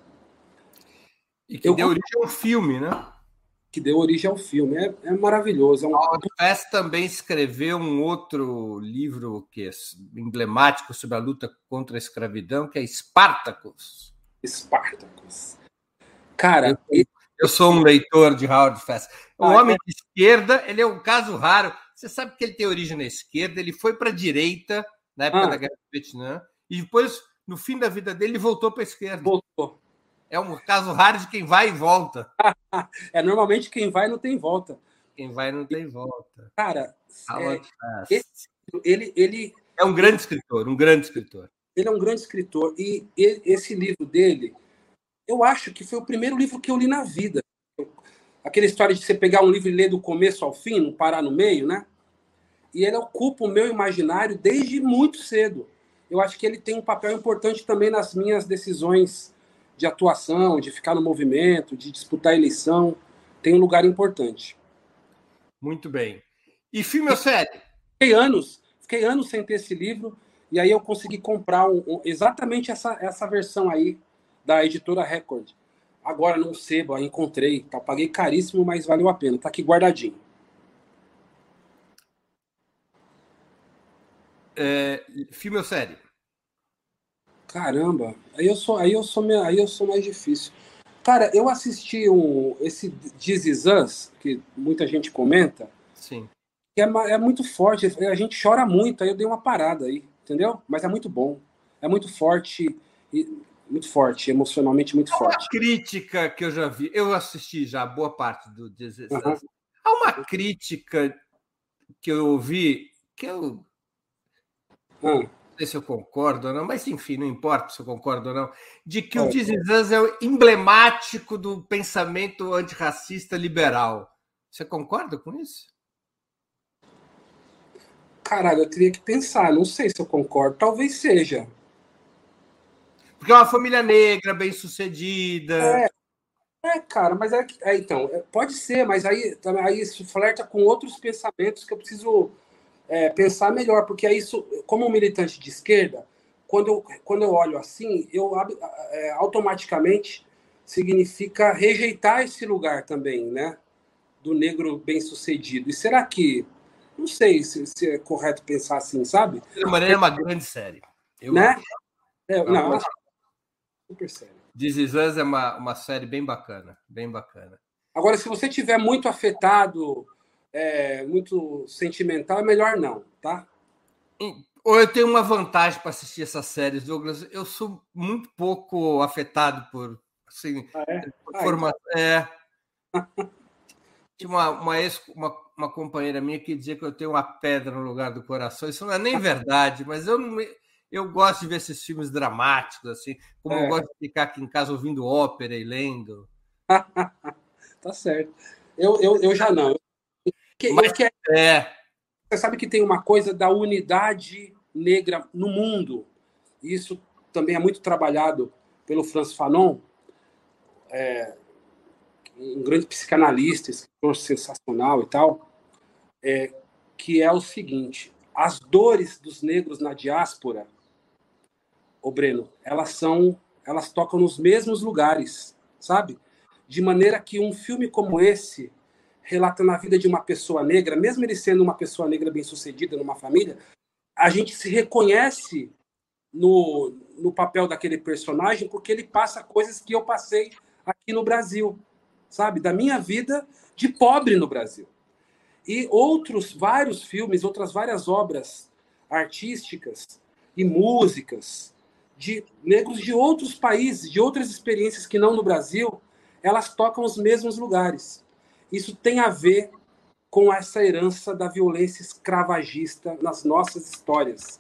E que eu, deu origem ao filme, né? Que deu origem ao filme. É, é maravilhoso. É um... Fest também escreveu um outro livro que é emblemático sobre a luta contra a escravidão, que é Espartacus. Espartacus. Cara, eu, eu sou um leitor de Howard Fest. Um ah, homem é... de esquerda, ele é um caso raro você sabe que ele tem origem na esquerda, ele foi para a direita na época ah. da Guerra do Vietnã, e depois, no fim da vida dele, ele voltou para a esquerda. Voltou. É um caso raro de quem vai e volta. é, normalmente quem vai não tem volta. Quem vai não tem volta. Cara, é, esse, ele, ele. É um grande escritor, um grande escritor. Ele é um grande escritor. E ele, esse livro dele, eu acho que foi o primeiro livro que eu li na vida aquela história de você pegar um livro e ler do começo ao fim, não parar no meio, né? E ele ocupa o meu imaginário desde muito cedo. Eu acho que ele tem um papel importante também nas minhas decisões de atuação, de ficar no movimento, de disputar eleição. Tem um lugar importante. Muito bem. E filme ou série? Fiquei anos, fiquei anos sem ter esse livro, e aí eu consegui comprar um, um, exatamente essa, essa versão aí da editora Record agora no sebo, encontrei, tá, paguei caríssimo, mas valeu a pena, tá aqui guardadinho. É, filme ou série? Caramba, aí eu sou, aí eu sou, aí eu sou mais difícil. Cara, eu assisti um, esse This Is Us, que muita gente comenta. Sim. Que é, é muito forte, a gente chora muito, aí eu dei uma parada aí, entendeu? Mas é muito bom, é muito forte. E muito forte, emocionalmente muito forte. Uma crítica que eu já vi, eu assisti já boa parte do Uhum. Há uma crítica que eu ouvi que eu uhum. Não sei se eu concordo ou não, mas enfim, não importa se eu concordo ou não, de que o This é o emblemático do pensamento antirracista liberal. Você concorda com isso? Caralho, eu teria que pensar, não sei se eu concordo, talvez seja. Porque é uma família negra, bem sucedida. É, é cara, mas é, é então, é, pode ser, mas aí, aí isso flerta com outros pensamentos que eu preciso é, pensar melhor, porque aí isso, como militante de esquerda, quando eu, quando eu olho assim, eu é, automaticamente significa rejeitar esse lugar também, né? Do negro bem sucedido. E será que não sei se, se, é correto pensar assim, sabe? De maneira é uma grande série. Eu né? É, não, Super sério. This Is Us é uma, uma série bem bacana, bem bacana. Agora, se você tiver muito afetado, é, muito sentimental, é melhor não, tá? Ou eu tenho uma vantagem para assistir essas séries, Douglas. Eu sou muito pouco afetado por assim, ah, é? Por forma... então... é. Tinha uma, uma, ex, uma, uma companheira minha que dizia que eu tenho uma pedra no lugar do coração. Isso não é nem verdade, mas eu não eu gosto de ver esses filmes dramáticos, assim, como é. eu gosto de ficar aqui em casa ouvindo ópera e lendo. tá certo. Eu, eu, eu já não. Eu, Mas, eu é. Você sabe que tem uma coisa da unidade negra no mundo. Isso também é muito trabalhado pelo Franz Fanon, é, um grande psicanalista, escritor sensacional e tal, é, que é o seguinte: as dores dos negros na diáspora ô Breno, elas são, elas tocam nos mesmos lugares, sabe? De maneira que um filme como esse, relatando a vida de uma pessoa negra, mesmo ele sendo uma pessoa negra bem-sucedida numa família, a gente se reconhece no, no papel daquele personagem porque ele passa coisas que eu passei aqui no Brasil, sabe? Da minha vida de pobre no Brasil. E outros vários filmes, outras várias obras artísticas e músicas de negros de outros países, de outras experiências que não no Brasil, elas tocam os mesmos lugares. Isso tem a ver com essa herança da violência escravagista nas nossas histórias,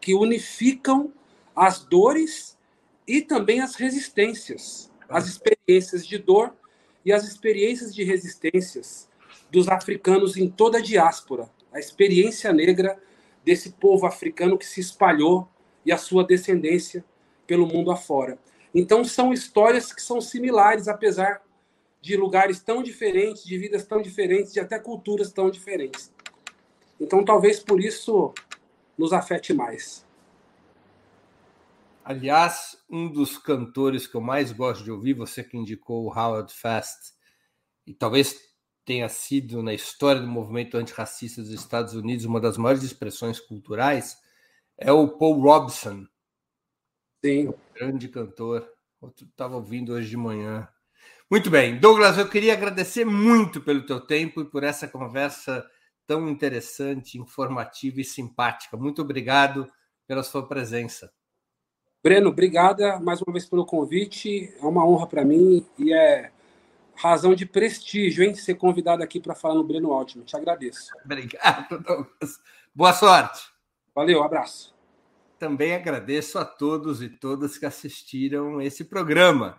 que unificam as dores e também as resistências, as experiências de dor e as experiências de resistências dos africanos em toda a diáspora, a experiência negra desse povo africano que se espalhou e a sua descendência pelo mundo afora. Então são histórias que são similares, apesar de lugares tão diferentes, de vidas tão diferentes, de até culturas tão diferentes. Então talvez por isso nos afete mais. Aliás, um dos cantores que eu mais gosto de ouvir, você que indicou o Howard Fast, e talvez tenha sido na história do movimento antirracista dos Estados Unidos uma das maiores expressões culturais, é o Paul Robson. Sim. Um grande cantor. Outro estava ouvindo hoje de manhã. Muito bem, Douglas, eu queria agradecer muito pelo teu tempo e por essa conversa tão interessante, informativa e simpática. Muito obrigado pela sua presença. Breno, obrigada mais uma vez pelo convite. É uma honra para mim e é razão de prestígio, hein, ser convidado aqui para falar no Breno Altman. Te agradeço. Obrigado, Douglas. Boa sorte. Valeu, abraço. Também agradeço a todos e todas que assistiram esse programa,